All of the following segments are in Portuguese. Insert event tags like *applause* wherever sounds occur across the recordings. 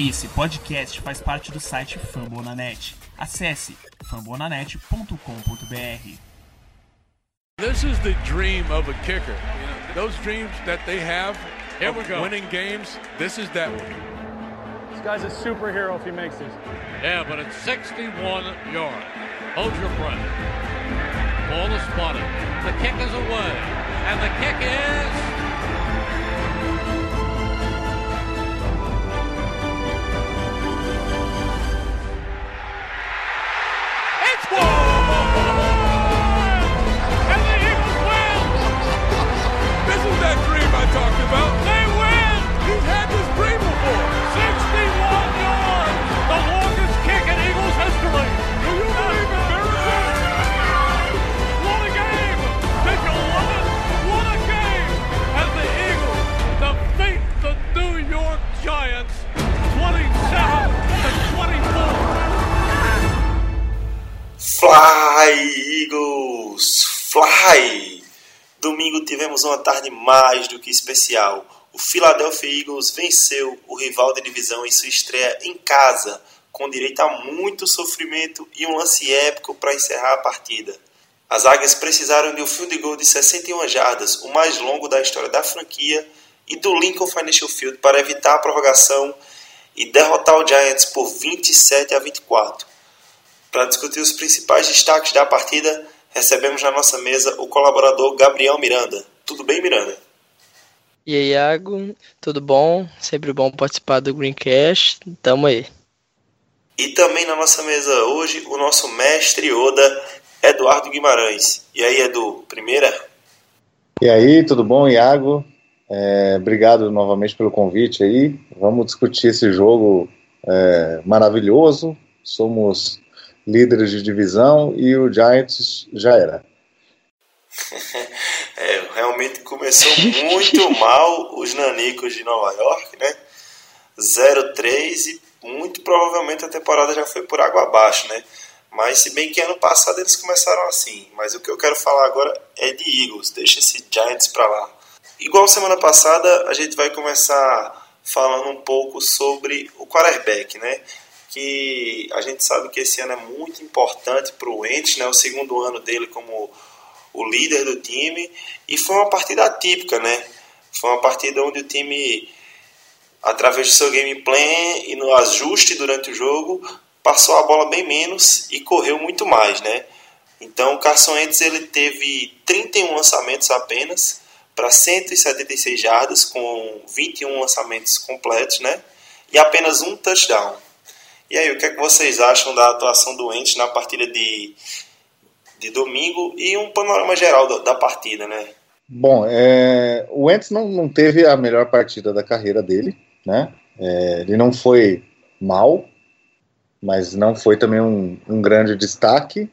Esse podcast faz parte do site Fambonanet. Acesse fambonanet.com.br. This is the dream of a kicker. Those dreams that they have Here we go. winning games, this is that one. This guy's a superhero if he makes this. Yeah, but it's 61 yards. Hold your breath. Ball is spotted. The kick is away. And the kick is. About. They win! He's had this dream before. 61 yards! The longest kick in Eagles history! Do you believe in miracles? What a game! Did you love it? What a game! And the Eagles defeat the New York Giants 27 to 24. Fly, Eagles! Fly! Domingo tivemos uma tarde mais do que especial. O Philadelphia Eagles venceu o rival da divisão em sua estreia em casa, com direito a muito sofrimento e um lance épico para encerrar a partida. As Águias precisaram de um field goal de 61 jardas, o mais longo da história da franquia, e do Lincoln Financial Field para evitar a prorrogação e derrotar o Giants por 27 a 24. Para discutir os principais destaques da partida, recebemos na nossa mesa o colaborador Gabriel Miranda. Tudo bem, Miranda? E aí, Iago, tudo bom? Sempre bom participar do Greencast. Tamo aí. E também na nossa mesa hoje o nosso mestre Oda, Eduardo Guimarães. E aí, Edu, primeira? E aí, tudo bom, Iago? É, obrigado novamente pelo convite aí. Vamos discutir esse jogo é, maravilhoso. Somos líderes de divisão e o Giants já era. *laughs* É, realmente começou muito mal os nanicos de Nova York, né? 0-3 e muito provavelmente a temporada já foi por água abaixo, né? Mas se bem que ano passado eles começaram assim. Mas o que eu quero falar agora é de Eagles. Deixa esse Giants pra lá. Igual semana passada, a gente vai começar falando um pouco sobre o quarterback, né? Que a gente sabe que esse ano é muito importante para o Wentz, né? O segundo ano dele como o líder do time e foi uma partida atípica, né? Foi uma partida onde o time, através do seu gameplay e no ajuste durante o jogo, passou a bola bem menos e correu muito mais, né? Então o Carson Wentz ele teve 31 lançamentos apenas para 176 jardas com 21 lançamentos completos, né? E apenas um touchdown. E aí, o que é que vocês acham da atuação do Wentz na partida de de domingo e um panorama geral da, da partida, né? Bom, é, o Wentz não, não teve a melhor partida da carreira dele, né? É, ele não foi mal, mas não foi também um, um grande destaque.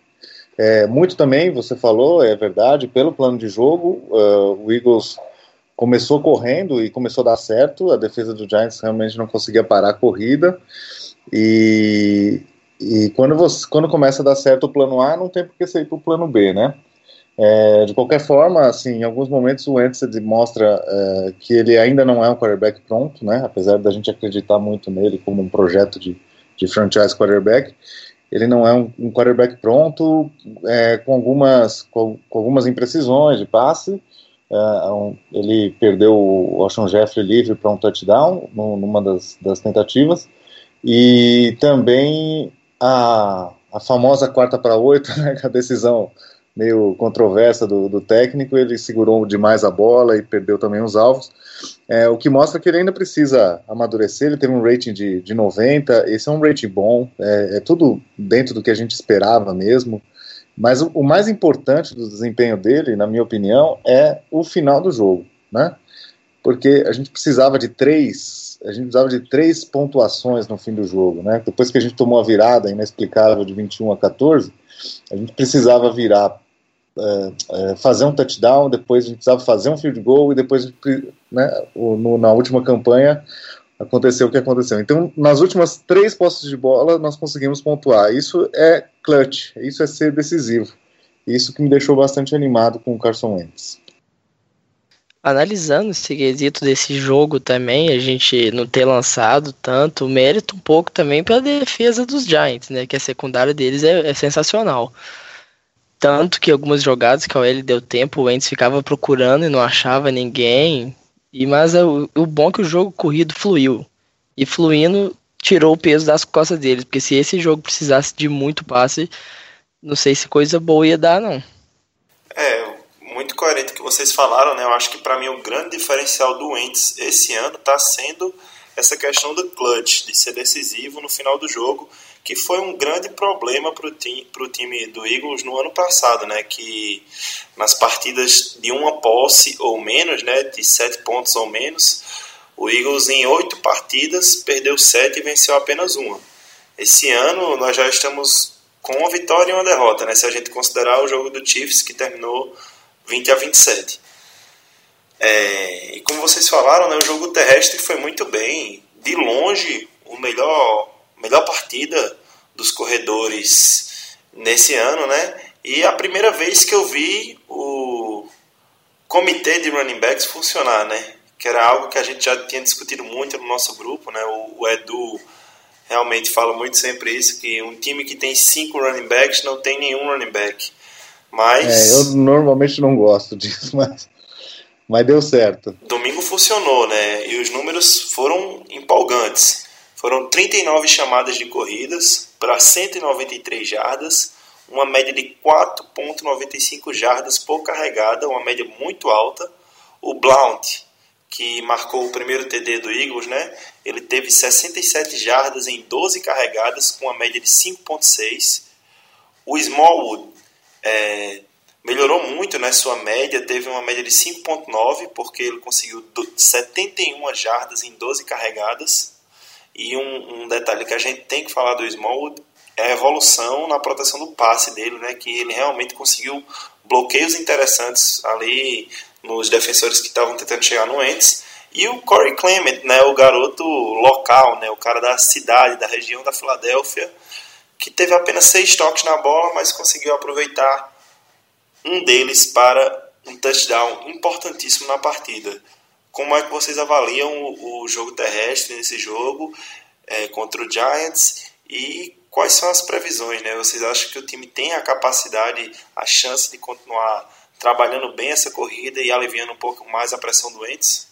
É, muito também, você falou, é verdade, pelo plano de jogo, uh, o Eagles começou correndo e começou a dar certo, a defesa do Giants realmente não conseguia parar a corrida, e, e quando, você, quando começa a dar certo o plano A, não tem por que sair para o plano B, né? É, de qualquer forma, assim, em alguns momentos o Wentz demonstra é, que ele ainda não é um quarterback pronto, né? Apesar da gente acreditar muito nele como um projeto de, de franchise quarterback, ele não é um, um quarterback pronto, é, com algumas com, com, algumas imprecisões de passe. É, um, ele perdeu o Alshon Jeffrey livre para um touchdown numa das, das tentativas e também a, a famosa quarta para oito, *laughs* né, a decisão meio controversa do, do, técnico, ele segurou demais a bola e perdeu também os alvos, é, o que mostra que ele ainda precisa amadurecer, ele teve um rating de, de 90, esse é um rating bom, é, é tudo dentro do que a gente esperava mesmo, mas o, o, mais importante do desempenho dele, na minha opinião, é o final do jogo, né, porque a gente precisava de três a gente precisava de três pontuações no fim do jogo, né? Depois que a gente tomou a virada inexplicável de 21 a 14, a gente precisava virar, é, é, fazer um touchdown, depois a gente precisava fazer um field goal e depois, né, no, na última campanha, aconteceu o que aconteceu. Então, nas últimas três postos de bola, nós conseguimos pontuar. Isso é clutch, isso é ser decisivo. Isso que me deixou bastante animado com o Carson Wentz. Analisando esse quesito desse jogo também, a gente não ter lançado tanto, mérito um pouco também pela defesa dos Giants, né? Que a secundária deles é, é sensacional. Tanto que algumas jogadas que a OL deu tempo, o Wentz ficava procurando e não achava ninguém. E mas é o, o bom é que o jogo corrido fluiu. E fluindo, tirou o peso das costas deles. Porque se esse jogo precisasse de muito passe, não sei se coisa boa ia dar, não. É, muito coerente o que vocês falaram, né? Eu acho que para mim o grande diferencial do Wentz esse ano está sendo essa questão do clutch, de ser decisivo no final do jogo que foi um grande problema para o time, time do Eagles no ano passado, né? Que nas partidas de uma posse ou menos, né? De sete pontos ou menos, o Eagles em oito partidas perdeu sete e venceu apenas uma. Esse ano nós já estamos com uma vitória e uma derrota, né? Se a gente considerar o jogo do Chiefs que terminou 20 a 27. É, e como vocês falaram, né, o jogo terrestre foi muito bem, de longe o melhor melhor partida dos corredores nesse ano, né? E a primeira vez que eu vi o comitê de running backs funcionar, né? Que era algo que a gente já tinha discutido muito no nosso grupo, né? O, o Edu realmente fala muito sempre isso, que um time que tem cinco running backs não tem nenhum running back. Mas... É, eu normalmente não gosto *laughs* disso, mas, mas deu certo. Domingo funcionou, né? E os números foram empolgantes. Foram 39 chamadas de corridas para 193 jardas, uma média de 4,95 jardas por carregada, uma média muito alta. O Blount, que marcou o primeiro TD do Eagles, né? Ele teve 67 jardas em 12 carregadas, com uma média de 5,6. O Smallwood é, melhorou muito né, sua média, teve uma média de 5,9, porque ele conseguiu 71 jardas em 12 carregadas. E um, um, detalhe que a gente tem que falar do Smallwood é a evolução na proteção do passe dele, né? Que ele realmente conseguiu bloqueios interessantes ali nos defensores que estavam tentando chegar no Ents. E o Corey Clement, né? O garoto local, né? O cara da cidade, da região da Filadélfia, que teve apenas seis toques na bola, mas conseguiu aproveitar um deles para um touchdown importantíssimo na partida. Como é que vocês avaliam o, o jogo terrestre nesse jogo é, contra o Giants e quais são as previsões? Né? Vocês acham que o time tem a capacidade, a chance de continuar trabalhando bem essa corrida e aliviando um pouco mais a pressão do Ents?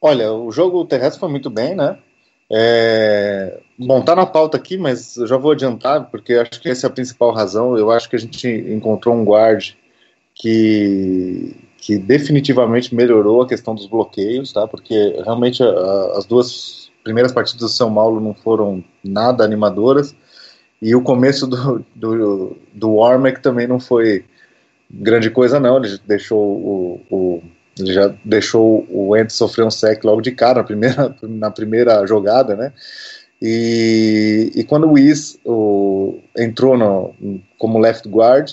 Olha, o jogo terrestre foi muito bem, né? É... Bom, tá na pauta aqui, mas eu já vou adiantar, porque acho que essa é a principal razão. Eu acho que a gente encontrou um guard que que definitivamente melhorou a questão dos bloqueios, tá? Porque realmente a, as duas primeiras partidas do São Paulo não foram nada animadoras e o começo do, do, do Warmack também não foi grande coisa não, ele deixou o, o ele já deixou o Ent sofrer um sec logo de cara na primeira, *laughs* na primeira jogada, né? E, e quando o Is o, entrou no, como left guard,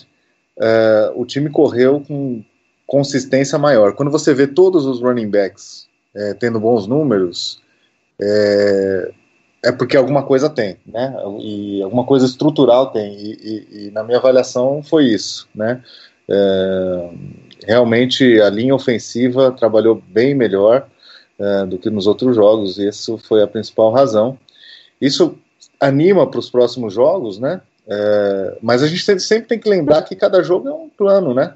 uh, o time correu com consistência maior. Quando você vê todos os running backs é, tendo bons números, é, é, porque alguma coisa tem, né? E alguma coisa estrutural tem. E, e, e na minha avaliação foi isso, né? É, realmente a linha ofensiva trabalhou bem melhor é, do que nos outros jogos. E isso foi a principal razão. Isso anima para os próximos jogos, né? É, mas a gente sempre tem que lembrar que cada jogo é um plano, né?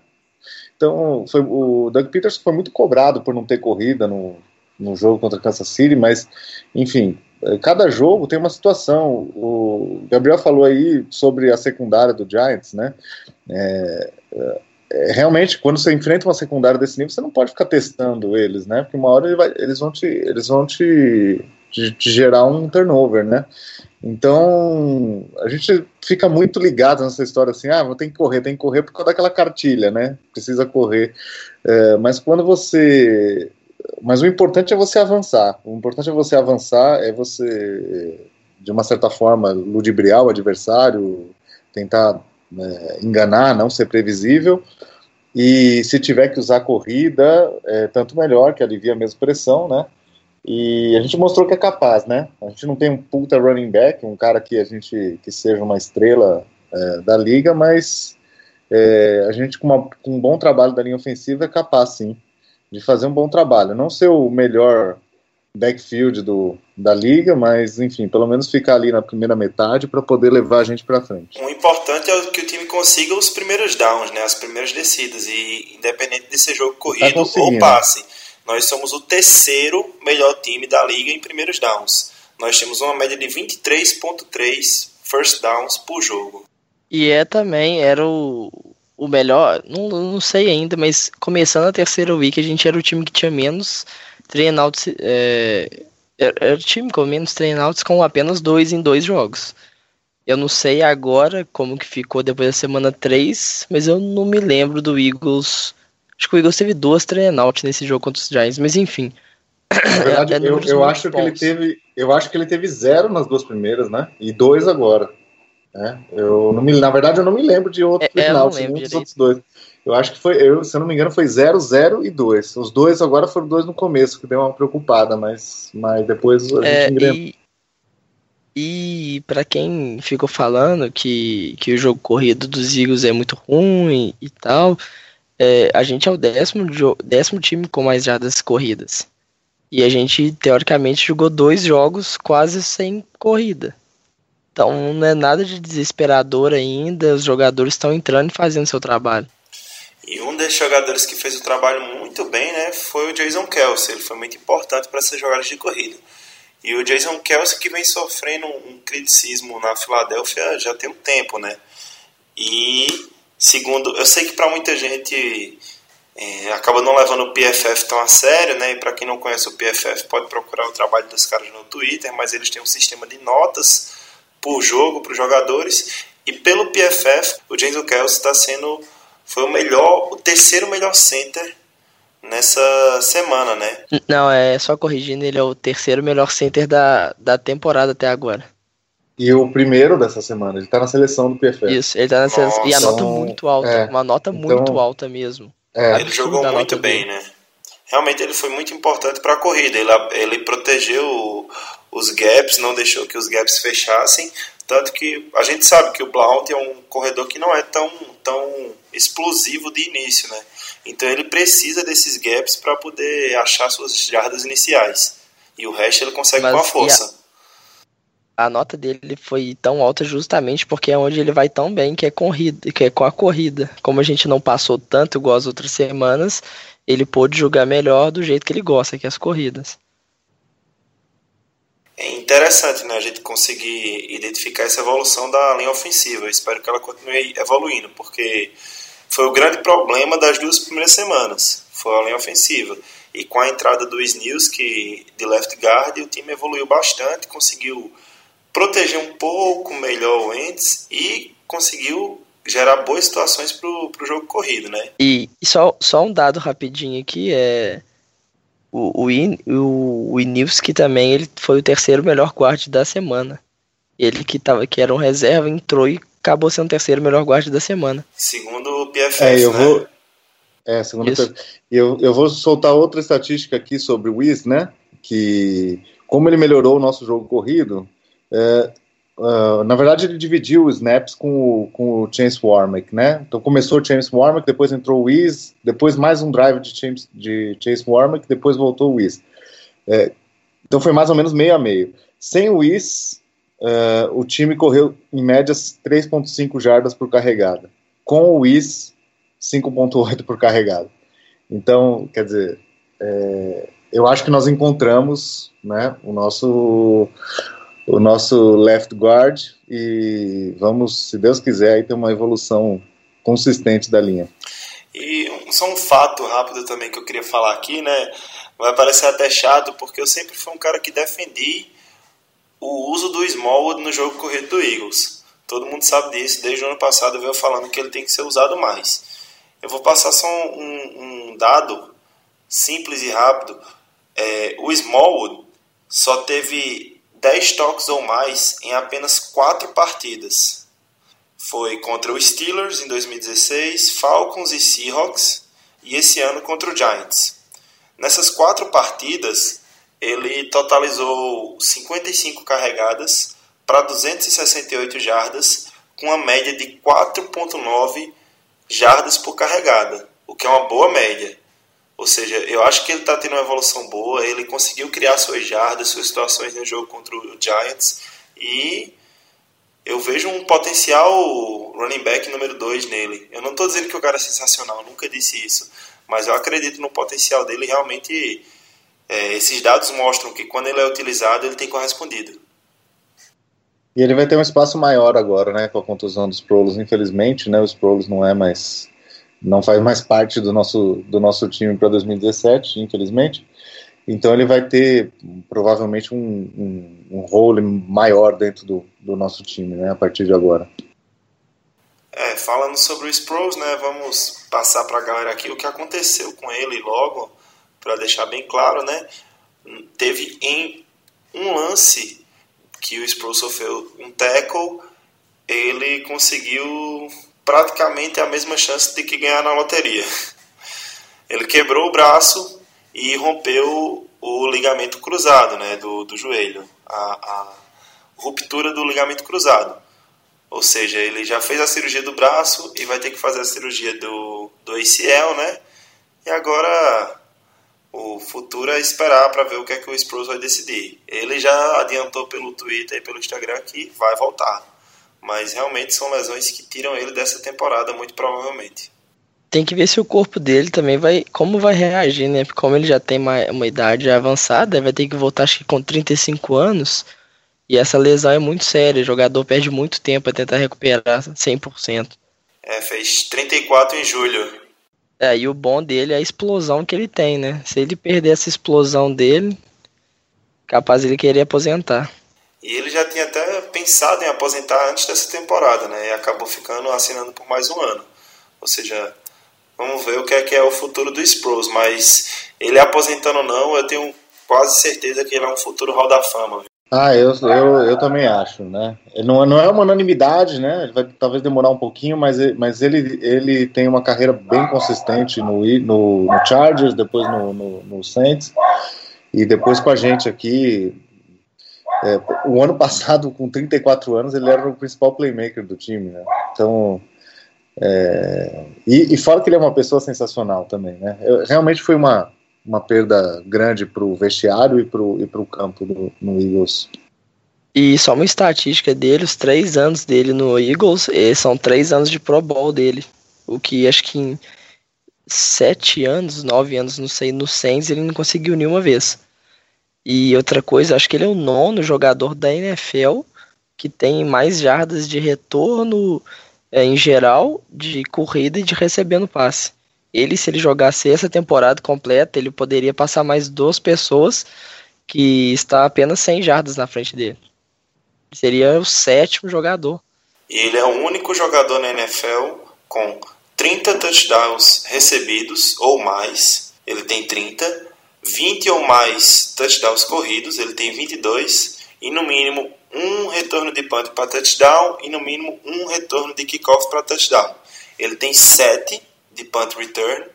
Então, foi, o Doug Peterson foi muito cobrado por não ter corrida no, no jogo contra Kansas City, mas, enfim, é, cada jogo tem uma situação. O Gabriel falou aí sobre a secundária do Giants, né? É, realmente, quando você enfrenta uma secundária desse nível, você não pode ficar testando eles, né? Porque uma hora ele vai, eles vão te, eles vão te, te, te gerar um turnover, né? Então, a gente fica muito ligado nessa história assim, ah, ter que correr, tem que correr por causa daquela cartilha, né? Precisa correr. É, mas quando você. Mas o importante é você avançar. O importante é você avançar, é você, de uma certa forma, ludibriar o adversário, tentar é, enganar, não ser previsível. E se tiver que usar corrida, é tanto melhor, que alivia a mesma pressão, né? E a gente mostrou que é capaz, né? A gente não tem um puta running back, um cara que a gente que seja uma estrela é, da liga, mas é, a gente, com, uma, com um bom trabalho da linha ofensiva, é capaz, sim, de fazer um bom trabalho. Não ser o melhor backfield do, da liga, mas enfim, pelo menos ficar ali na primeira metade para poder levar a gente para frente. O importante é que o time consiga os primeiros downs, né, as primeiras descidas e independente de ser jogo tá corrido tá ou passe, nós somos o terceiro melhor time da liga em primeiros downs. Nós temos uma média de 23.3 first downs por jogo. E é também era o, o melhor, não, não sei ainda, mas começando a terceira week a gente era o time que tinha menos trainouts, é, era o time com menos trainouts com apenas dois em dois jogos. Eu não sei agora como que ficou depois da semana 3, mas eu não me lembro do Eagles. Acho que o Eagles teve duas trainouts nesse jogo contra os Giants, mas enfim. Na *coughs* verdade, é, eu, eu acho que ele teve. Eu acho que ele teve zero nas duas primeiras, né? E dois agora. Né? Eu não me, na verdade, eu não me lembro de outro é, final, é, outros dois. Eu acho que foi, eu, se eu não me engano, foi 0, 0 e 2. Os dois agora foram dois no começo, que deu uma preocupada, mas, mas depois a é, gente engrenou. E, e para quem ficou falando que, que o jogo corrido dos Eagles é muito ruim e tal, é, a gente é o décimo, décimo time com mais jardas corridas. E a gente, teoricamente, jogou dois jogos quase sem corrida. Então não é nada de desesperador ainda, os jogadores estão entrando e fazendo seu trabalho. E um desses jogadores que fez o trabalho muito bem né, foi o Jason Kelsey. Ele foi muito importante para essas jogadas de corrida. E o Jason Kelsey que vem sofrendo um criticismo na Filadélfia já tem um tempo, né? E segundo, eu sei que para muita gente é, acaba não levando o PFF tão a sério, né? E para quem não conhece o PFF pode procurar o trabalho dos caras no Twitter, mas eles têm um sistema de notas por jogo para os jogadores. E pelo PFF, o James Kelsey está sendo foi o melhor, o terceiro melhor center nessa semana, né? Não, é só corrigindo, ele é o terceiro melhor center da, da temporada até agora. E o primeiro dessa semana, ele tá na seleção do PFF. Isso, ele tá na seleção. E a nota muito alta, é, uma nota então, muito alta mesmo. É, ele jogou muito bem, né? Realmente ele foi muito importante para a corrida. Ele, ele protegeu os gaps, não deixou que os gaps fechassem. Tanto que a gente sabe que o Blount é um corredor que não é tão, tão explosivo de início, né? Então ele precisa desses gaps para poder achar suas jardas iniciais. E o resto ele consegue Mas, com a força. A, a, nota dele foi tão alta justamente porque é onde ele vai tão bem, que é, corrida, que é com a corrida. Como a gente não passou tanto igual as outras semanas, ele pôde jogar melhor do jeito que ele gosta, que é as corridas. É interessante né, a gente conseguir identificar essa evolução da linha ofensiva. Eu espero que ela continue evoluindo, porque foi o grande problema das duas primeiras semanas. Foi a linha ofensiva. E com a entrada do Snills, que de left guard, o time evoluiu bastante, conseguiu proteger um pouco melhor o Ents e conseguiu gerar boas situações para o jogo corrido, né? E, e, só, só um dado rapidinho aqui é o, o, o, o também ele foi o terceiro melhor guarda da semana. Ele que, tava, que era um reserva entrou e acabou sendo o terceiro melhor guarda da semana. Segundo o PFF, é, eu né? Vou... É, segundo o eu, eu vou soltar outra estatística aqui sobre o Wiz, né? Que como ele melhorou o nosso jogo corrido, é, Uh, na verdade, ele dividiu os snaps com o, com o James Warmack, né? Então começou o James Warmack, depois entrou o Wiz, depois mais um drive de James, de Chase Warmack, depois voltou o Wiz. É, então foi mais ou menos meio a meio. Sem o Wiz, uh, o time correu em média 3.5 jardas por carregada. Com o Wiz, 5.8 por carregada. Então, quer dizer, é, eu acho que nós encontramos né, o nosso o nosso left guard e vamos, se Deus quiser, ter uma evolução consistente da linha. E só um fato rápido também que eu queria falar aqui, né? Vai parecer até chato, porque eu sempre fui um cara que defendi o uso do Smallwood no jogo corrido do Eagles. Todo mundo sabe disso, desde o ano passado eu venho falando que ele tem que ser usado mais. Eu vou passar só um, um dado simples e rápido. É, o Smallwood só teve 10 toques ou mais em apenas 4 partidas. Foi contra os Steelers em 2016, Falcons e Seahawks, e esse ano contra o Giants. Nessas quatro partidas, ele totalizou 55 carregadas para 268 jardas, com uma média de 4.9 jardas por carregada, o que é uma boa média. Ou seja, eu acho que ele está tendo uma evolução boa, ele conseguiu criar suas jardas, suas situações no jogo contra o Giants e eu vejo um potencial running back número 2 nele. Eu não estou dizendo que o cara é sensacional, nunca disse isso, mas eu acredito no potencial dele realmente. É, esses dados mostram que quando ele é utilizado, ele tem correspondido. E ele vai ter um espaço maior agora, né, com a contusão dos Prolos. Infelizmente, né, os Prolos não é mais, não faz mais parte do nosso do nosso time para 2017, infelizmente. Então ele vai ter provavelmente um, um, um role maior dentro do, do nosso time, né, a partir de agora. É, falando sobre o Sproles, né, vamos passar para a galera aqui o que aconteceu com ele logo, para deixar bem claro, né, teve em um lance que o Sproles sofreu um tackle, ele conseguiu praticamente a mesma chance de que ganhar na loteria. Ele quebrou o braço e rompeu o ligamento cruzado né, do, do joelho, a, a ruptura do ligamento cruzado. Ou seja, ele já fez a cirurgia do braço e vai ter que fazer a cirurgia do, do ACL, né? E agora o futuro é esperar para ver o que é que o Sproles vai decidir. Ele já adiantou pelo Twitter e pelo Instagram que vai voltar. Mas realmente são lesões que tiram ele dessa temporada, muito provavelmente. Tem que ver se o corpo dele também vai. Como vai reagir, né? Porque como ele já tem uma, uma idade avançada, vai ter que voltar, acho que com 35 anos. E essa lesão é muito séria. O jogador perde muito tempo para tentar recuperar 100%. É, fez 34 em julho. É, e o bom dele é a explosão que ele tem, né? Se ele perder essa explosão dele, capaz ele querer aposentar. E ele já tinha até pensado em aposentar antes dessa temporada, né? E acabou ficando assinando por mais um ano. Ou seja, vamos ver o que é que é o futuro do Sproles. Mas ele aposentando ou não, eu tenho quase certeza que ele é um futuro Hall da Fama. Ah, eu, eu, eu também acho, né? Não, não é uma unanimidade, né? Vai talvez demorar um pouquinho, mas, mas ele, ele tem uma carreira bem consistente no, no, no Chargers, depois no, no, no, Saints, e depois com a gente aqui. É, o ano *laughs* passado, com 34 anos, ele era o principal playmaker do time, né? Então. É, e, e fala que ele é uma pessoa sensacional também, né? Eu, realmente foi uma, uma perda grande para o vestiário e para o campo do, no Eagles. E só uma estatística dele, os três anos dele no Eagles, são três anos de Pro Bowl dele. O que acho que em sete anos, nove anos, não sei, no Saints ele não conseguiu nenhuma vez. E outra coisa, acho que ele é o nono jogador da NFL que tem mais jardas de retorno é, em geral, de corrida e de recebendo passe. Ele, se ele jogasse essa temporada completa, ele poderia passar mais duas pessoas que está apenas 100 jardas na frente dele. Seria o sétimo jogador. Ele é o único jogador na NFL com 30 touchdowns recebidos ou mais. Ele tem 30. 20 ou mais touchdowns corridos, ele tem 22. E no mínimo um retorno de punt para touchdown e no mínimo um retorno de kickoff para touchdown. Ele tem 7 de punt return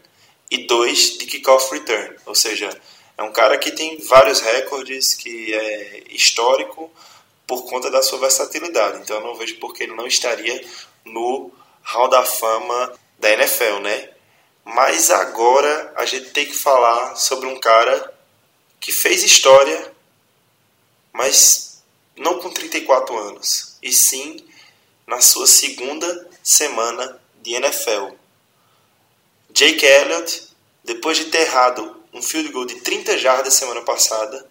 e dois de kickoff return. Ou seja, é um cara que tem vários recordes, que é histórico por conta da sua versatilidade. Então eu não vejo por que ele não estaria no Hall da Fama da NFL, né? Mas agora a gente tem que falar sobre um cara que fez história, mas não com 34 anos, e sim na sua segunda semana de NFL. Jake Elliott, depois de ter errado um field goal de 30 jardas semana passada,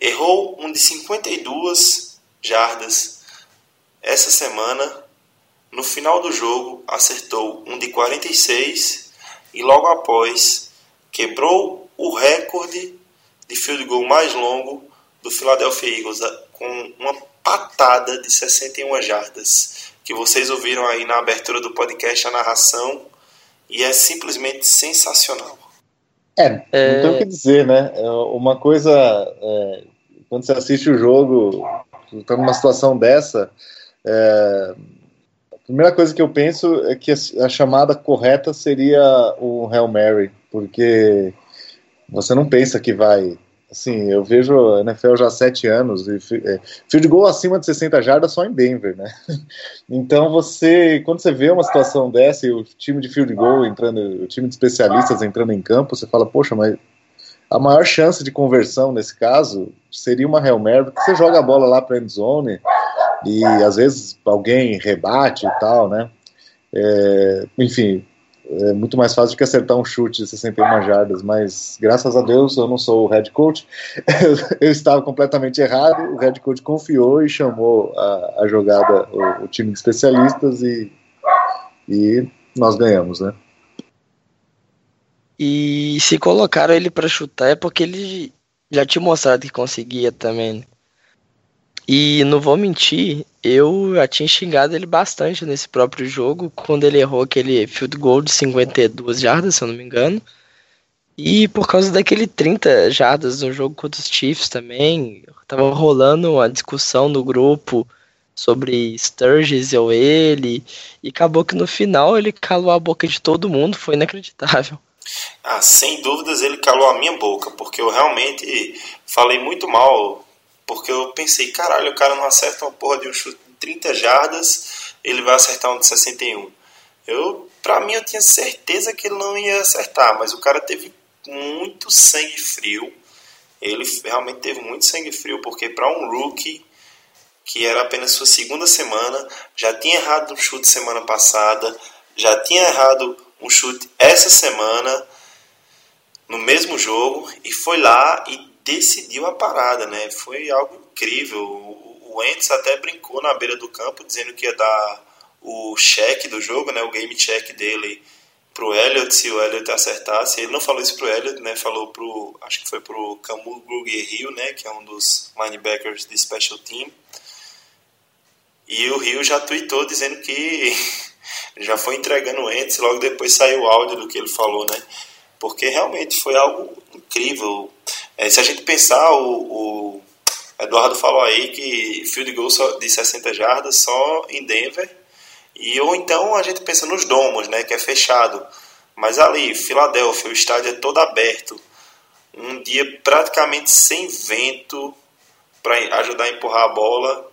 errou um de 52 jardas essa semana. No final do jogo, acertou um de 46 e logo após quebrou o recorde de field goal mais longo do Philadelphia Eagles com uma patada de 61 jardas, que vocês ouviram aí na abertura do podcast a narração e é simplesmente sensacional. É, é... não tem o que dizer, né? É uma coisa, é, quando você assiste o jogo, está numa situação dessa, é, a primeira coisa que eu penso é que a, a chamada correta seria o Hail Mary, porque você não pensa que vai Assim, eu vejo a NFL já há sete anos e é, field goal acima de 60 jardas só em Denver, né? *laughs* Então você, quando você vê uma situação dessa e o time de field goal entrando, o time de especialistas entrando em campo, você fala, poxa, mas a maior chance de conversão nesse caso seria uma Hail Mary, porque você joga a bola lá para end zone e às vezes alguém rebate e tal, né? É, enfim, é muito mais fácil do que acertar um chute de 61 jardas, mas graças a Deus eu não sou o head coach, *laughs* eu estava completamente errado, o head coach confiou e chamou a, a jogada, o, o, time de especialistas e, e nós ganhamos, né? E se colocaram ele para chutar é porque ele já tinha mostrado que conseguia também. E não vou mentir, eu já tinha xingado ele bastante nesse próprio jogo, quando ele errou aquele field goal de 52 jardas, se eu não me engano. E por causa daquele 30 jardas no jogo contra os Chiefs também, tava rolando uma discussão no grupo sobre Sturgis ou ele, e acabou que no final ele calou a boca de todo mundo, foi inacreditável. Ah, sem dúvidas ele calou a minha boca, porque eu realmente falei muito mal porque eu pensei, caralho, o cara não acerta uma porra de um chute de 30 jardas, ele vai acertar um de 61. Eu, pra mim, eu tinha certeza que ele não ia acertar, mas o cara teve muito sangue frio. Ele realmente teve muito sangue frio, porque para um rookie que era apenas sua segunda semana, já tinha errado um chute semana passada, já tinha errado um chute essa semana no mesmo jogo e foi lá e decidiu a parada, né? Foi algo incrível. O, o até brincou na beira do campo dizendo que ia dar o cheque do jogo, né? O game check dele pro Elliot se o Elliot acertasse. Ele não falou isso pro Elliot, né? Falou pro, acho que foi pro Camus Gruger né? Que é um dos linebackers de special team. E o Rio já tweetou dizendo que *laughs* já foi entregando o Ents, logo depois saiu o áudio do que ele falou, né? Porque realmente foi algo incrível. É, se a gente pensar, o, o, Eduardo falou aí que field goal de 60 jardas só em Denver. E, ou então a gente pensa nos domos, né, que é fechado. Mas ali, Filadélfia, o estádio é todo aberto. Um dia praticamente sem vento para ajudar a empurrar a bola.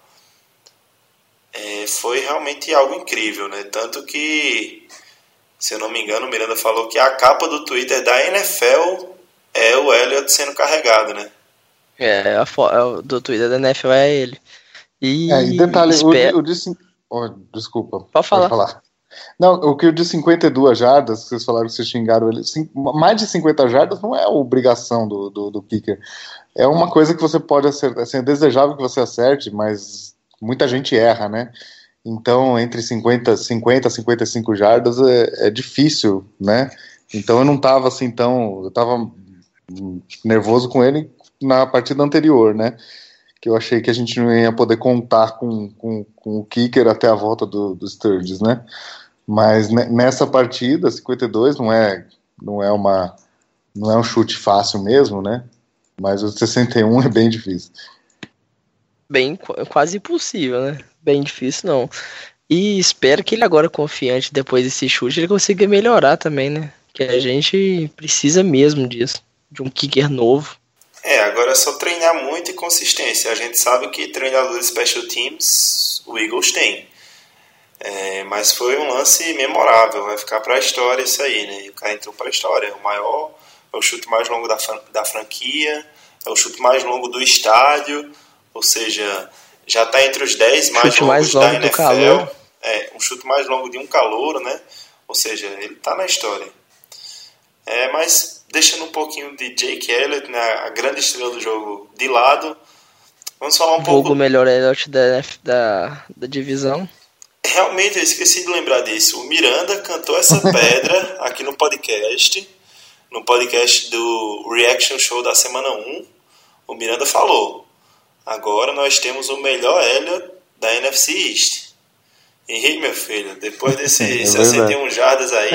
É, foi realmente algo incrível, né? Tanto que, se eu não me engano, o Miranda falou que a capa do Twitter da NFL é o Elliot sendo carregado, né? É, a é do Twitter da NFL é ele. E, é, e detalhe, espera... o, o de, oh, desculpa. Pode falar. Pode falar. Não, o que o de 52 jardas, vocês falaram que vocês xingaram ele, mais de 50 jardas não é obrigação do, do, do kicker. É uma coisa que você pode acertar, assim, é desejável que você acerte, mas muita gente erra, né? Então, entre 50, 50 55 jardas é, é difícil, né? Então eu não tava assim tão. Eu tava nervoso com ele na partida anterior, né? Que eu achei que a gente não ia poder contar com, com, com o kicker até a volta do, do Sturges, né? Mas nessa partida, 52 não é, não é uma não é um chute fácil mesmo, né? Mas o 61 é bem difícil. Bem, quase impossível, né? Bem difícil não. E espero que ele agora confiante depois desse chute ele consiga melhorar também, né? Que a gente precisa mesmo disso de um kicker novo. É, agora é só treinar muito e consistência. A gente sabe que treinadores special teams o Eagles tem. É, mas foi um lance memorável, vai ficar para a história isso aí, né? O cara entrou para a história. É o maior, é o chute mais longo da, da franquia, é o chute mais longo do estádio, ou seja, já está entre os 10 mais chute longos mais longo da NFL. Calor. É, um chute mais longo de um calor, né? Ou seja, ele está na história. É, mas deixando um pouquinho de Jake Elliott, né, a grande estrela do jogo, de lado. Vamos falar um pouco. O melhor Elliott da, da, da divisão. Realmente, eu esqueci de lembrar disso. O Miranda cantou essa *laughs* pedra aqui no podcast, no podcast do Reaction Show da semana 1. O Miranda falou: agora nós temos o melhor Elliott da NFC East. Henrique, meu filho, depois *laughs* desses é 61 jardas aí.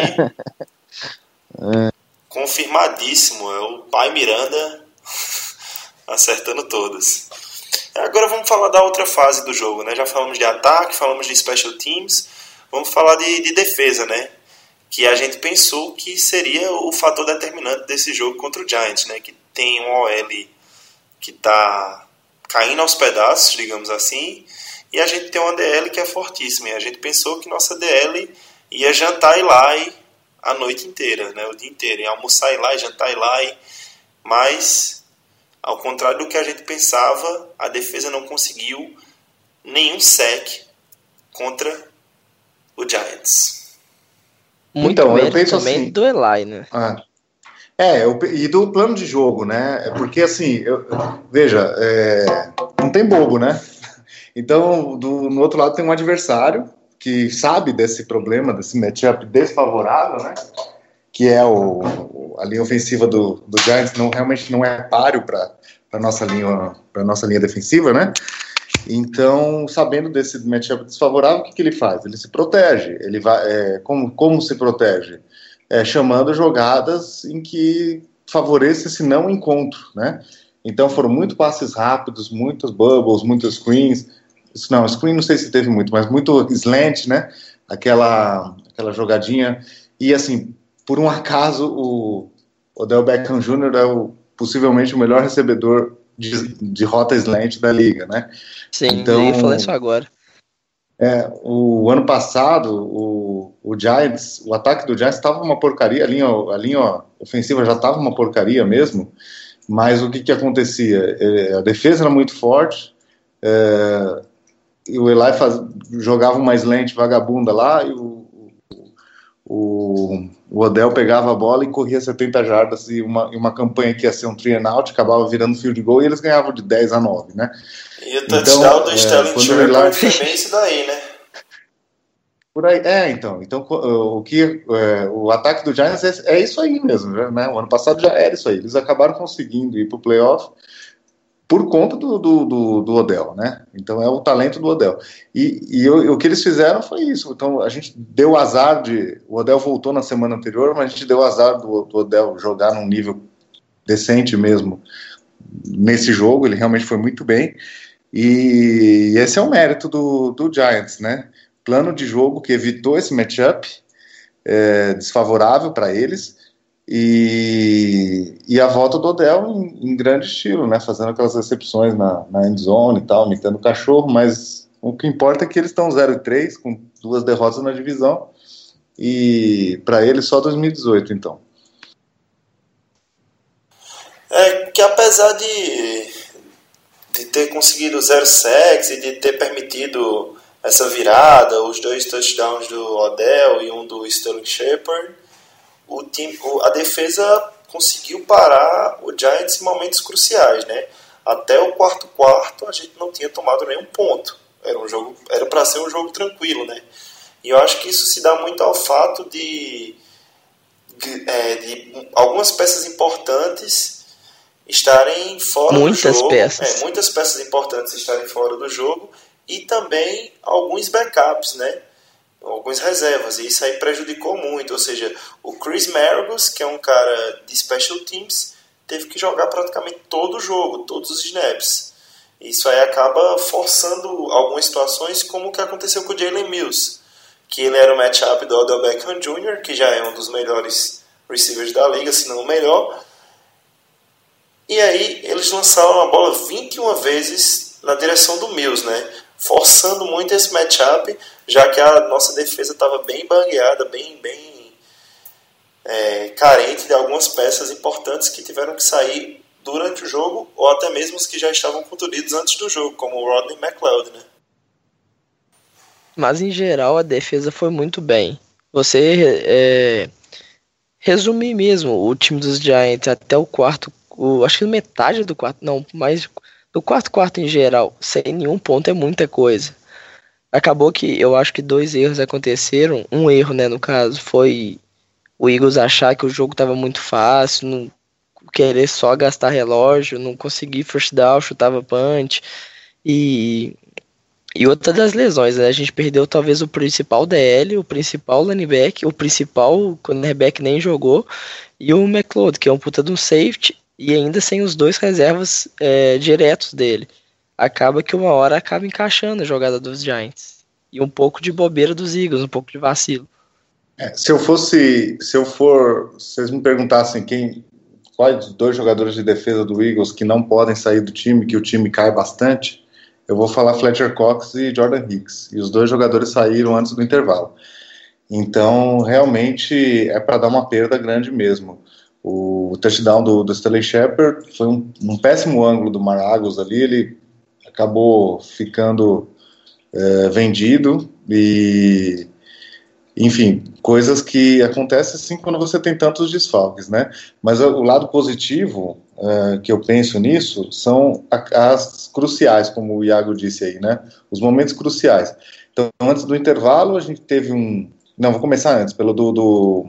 *laughs* é confirmadíssimo. É o pai Miranda *laughs* acertando todas. Agora vamos falar da outra fase do jogo, né? Já falamos de ataque, falamos de special teams, vamos falar de, de defesa, né? Que a gente pensou que seria o fator determinante desse jogo contra o Giants, né? Que tem um OL que está caindo aos pedaços, digamos assim, e a gente tem uma DL que é fortíssima. E a gente pensou que nossa DL ia jantar Eli a noite inteira, né, o dia inteiro, ia almoçar Eli, jantar Eli, mas ao contrário do que a gente pensava, a defesa não conseguiu nenhum sec contra o Giants. Muito então, eu penso também assim, do Eli, né? Ah, é, eu, e do plano de jogo, né? É porque assim, eu, veja, é, não tem bobo, né? Então, do, no outro lado tem um adversário que sabe desse problema, desse matchup desfavorável, né? Que é o, a linha ofensiva do, do Giants não realmente não é páreo para a nossa linha para nossa linha defensiva, né? Então, sabendo desse matchup desfavorável, o que, que ele faz? Ele se protege. Ele vai, é, como, como se protege? É, chamando jogadas em que favoreça esse não encontro, né? Então foram muito passes rápidos, muitos bubbles, muitos screens. Isso não, screen não sei se teve muito, mas muito slant, né? Aquela, aquela jogadinha. E assim, por um acaso, o Odell Beckham Jr. é o, possivelmente o melhor recebedor de, de rota slant da liga, né? Sim, então, eu falar isso agora. É, o ano passado, o, o Giants, o ataque do Giants estava uma porcaria, a linha, a linha ofensiva já estava uma porcaria mesmo, mas o que, que acontecia? É, a defesa era muito forte, é, e o Eli faz, jogava uma slant vagabunda lá, e o, o, o Odell pegava a bola e corria 70 jardas e uma, e uma campanha que ia ser um three and out, acabava virando field goal e eles ganhavam de 10 a 9, né? E o touchdown então, do é, Sterling Shepard foi bem isso daí, né? Por aí, é, então, então o que é, o ataque do Giants é, é, isso aí mesmo, né? O ano passado já era isso aí. Eles acabaram conseguindo ir para o playoff por conta do, do, do, do, Odell, né? Então é o talento do Odell. E, e o, o, que eles fizeram foi isso. Então a gente deu azar de. O Odell voltou na semana anterior, mas a gente deu azar do, do Odell jogar num nível decente mesmo nesse jogo. Ele realmente foi muito bem. E esse é o mérito do, do Giants, né? Plano de jogo que evitou esse matchup é, desfavorável para eles e, e a volta do Odell em, em, grande estilo, né? Fazendo aquelas recepções na, na end zone e tal, imitando o cachorro, mas o que importa é que eles estão 0 3, com duas derrotas na divisão, e para eles só 2018, então. É que apesar de, de ter conseguido zero sacks e de ter permitido essa virada, os dois touchdowns do Odell e um do Sterling Shepard, o time, a defesa conseguiu parar o Giants em momentos cruciais, né? Até o quarto quarto a gente não tinha tomado nenhum ponto. Era um jogo, era para ser um jogo tranquilo, né? E eu acho que isso se dá muito ao fato de, de, é, de algumas peças importantes estarem fora muitas do jogo. Peças. É, muitas peças importantes estarem fora do jogo e também alguns backups, né? Algumas reservas, e isso aí prejudicou muito. Ou seja, o Chris Maragos, que é um cara de special teams, teve que jogar praticamente todo o jogo, todos os snaps. Isso aí acaba forçando algumas situações, como o que aconteceu com o Jalen Mills, que ele era o matchup do Odell Beckham Jr., que já é um dos melhores receivers da liga, se não o melhor. E aí eles lançaram a bola 21 vezes na direção do Mills, né? Forçando muito esse matchup, já que a nossa defesa estava bem bangueada, bem, bem é, carente de algumas peças importantes que tiveram que sair durante o jogo, ou até mesmo os que já estavam contundidos antes do jogo, como o Rodney McLeod, né? Mas em geral a defesa foi muito bem. Você é, resumir mesmo o time dos Giants até o quarto, o, acho que metade do quarto, não, mais do quarto quarto em geral, sem nenhum ponto é muita coisa. Acabou que eu acho que dois erros aconteceram. Um erro, né, no caso, foi o Eagles achar que o jogo estava muito fácil, não querer só gastar relógio, não conseguir first down, chutava punch. E, e outra das lesões, né? A gente perdeu talvez o principal DL, o principal linebacker, o principal cornerback nem jogou, e o McLeod, que é um puta de um safety, e ainda sem os dois reservas é, diretos dele. Acaba que uma hora acaba encaixando a jogada dos Giants. E um pouco de bobeira dos Eagles, um pouco de vacilo. É, se eu fosse, se eu for, se vocês me perguntassem quem, quais dois jogadores de defesa do Eagles que não podem sair do time, que o time cai bastante, eu vou falar Fletcher Cox e Jordan Hicks. E os dois jogadores saíram antes do intervalo. Então, realmente é para dar uma perda grande mesmo. O touchdown do, do Stanley Shepard foi um, um, péssimo ângulo do Maragos ali, ele acabou ficando é, vendido e enfim, coisas que acontecem assim quando você tem tantos desfalques, né? Mas o lado positivo uh, que eu penso nisso são as cruciais, como o Iago disse aí, né? Os momentos cruciais. Então, antes do intervalo, a gente teve um. Não, vou começar antes, pelo do. do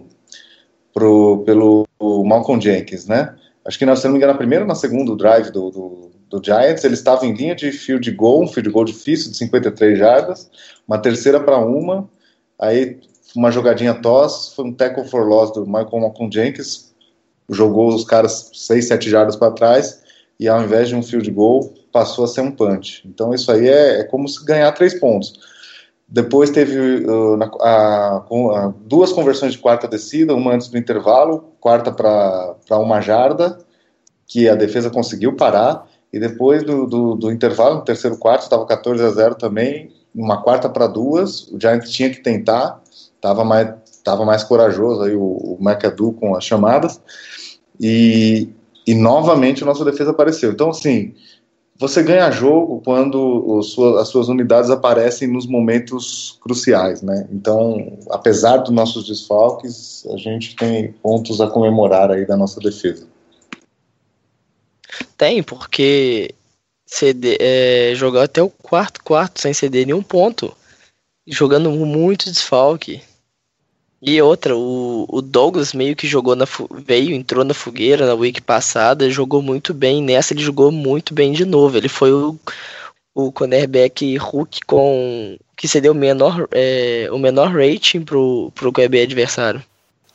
pro, pelo Malcolm Jenkins, né? Acho que, se não me engano, na primeira ou na segunda drive do, do, do Giants, ele estava em linha de field goal, um field goal difícil de 53 jardas, uma terceira para uma, aí uma jogadinha toss, foi um tackle for loss do Michael Malcolm Jenkins, jogou os caras 6, 7 jardas para trás e ao invés de um field goal, passou a ser um punch. Então isso aí é, é como se ganhar três pontos. Depois teve uh, a, a, duas conversões de quarta descida, uma antes do intervalo, quarta para uma jarda, que a defesa conseguiu parar, e depois do, do, do intervalo, no terceiro quarto, estava 14 a 0 também, uma quarta para duas, o Giants tinha que tentar, estava mais, tava mais corajoso aí o, o McAdoo com as chamadas, e, e novamente a nossa defesa apareceu. Então, assim, você ganha jogo quando sua, as suas unidades aparecem nos momentos cruciais, né? Então, apesar dos nossos desfalques, a gente tem pontos a comemorar aí da nossa defesa. Tem, porque CD, é, jogou até o quarto quarto sem ceder nenhum ponto, jogando muito desfalque. E outra, o, o Douglas meio que jogou na veio, entrou na fogueira na week passada, jogou muito bem. Nessa ele jogou muito bem de novo. Ele foi o, o cornerback Hulk com que cedeu o menor, é, o menor rating pro, pro QB adversário.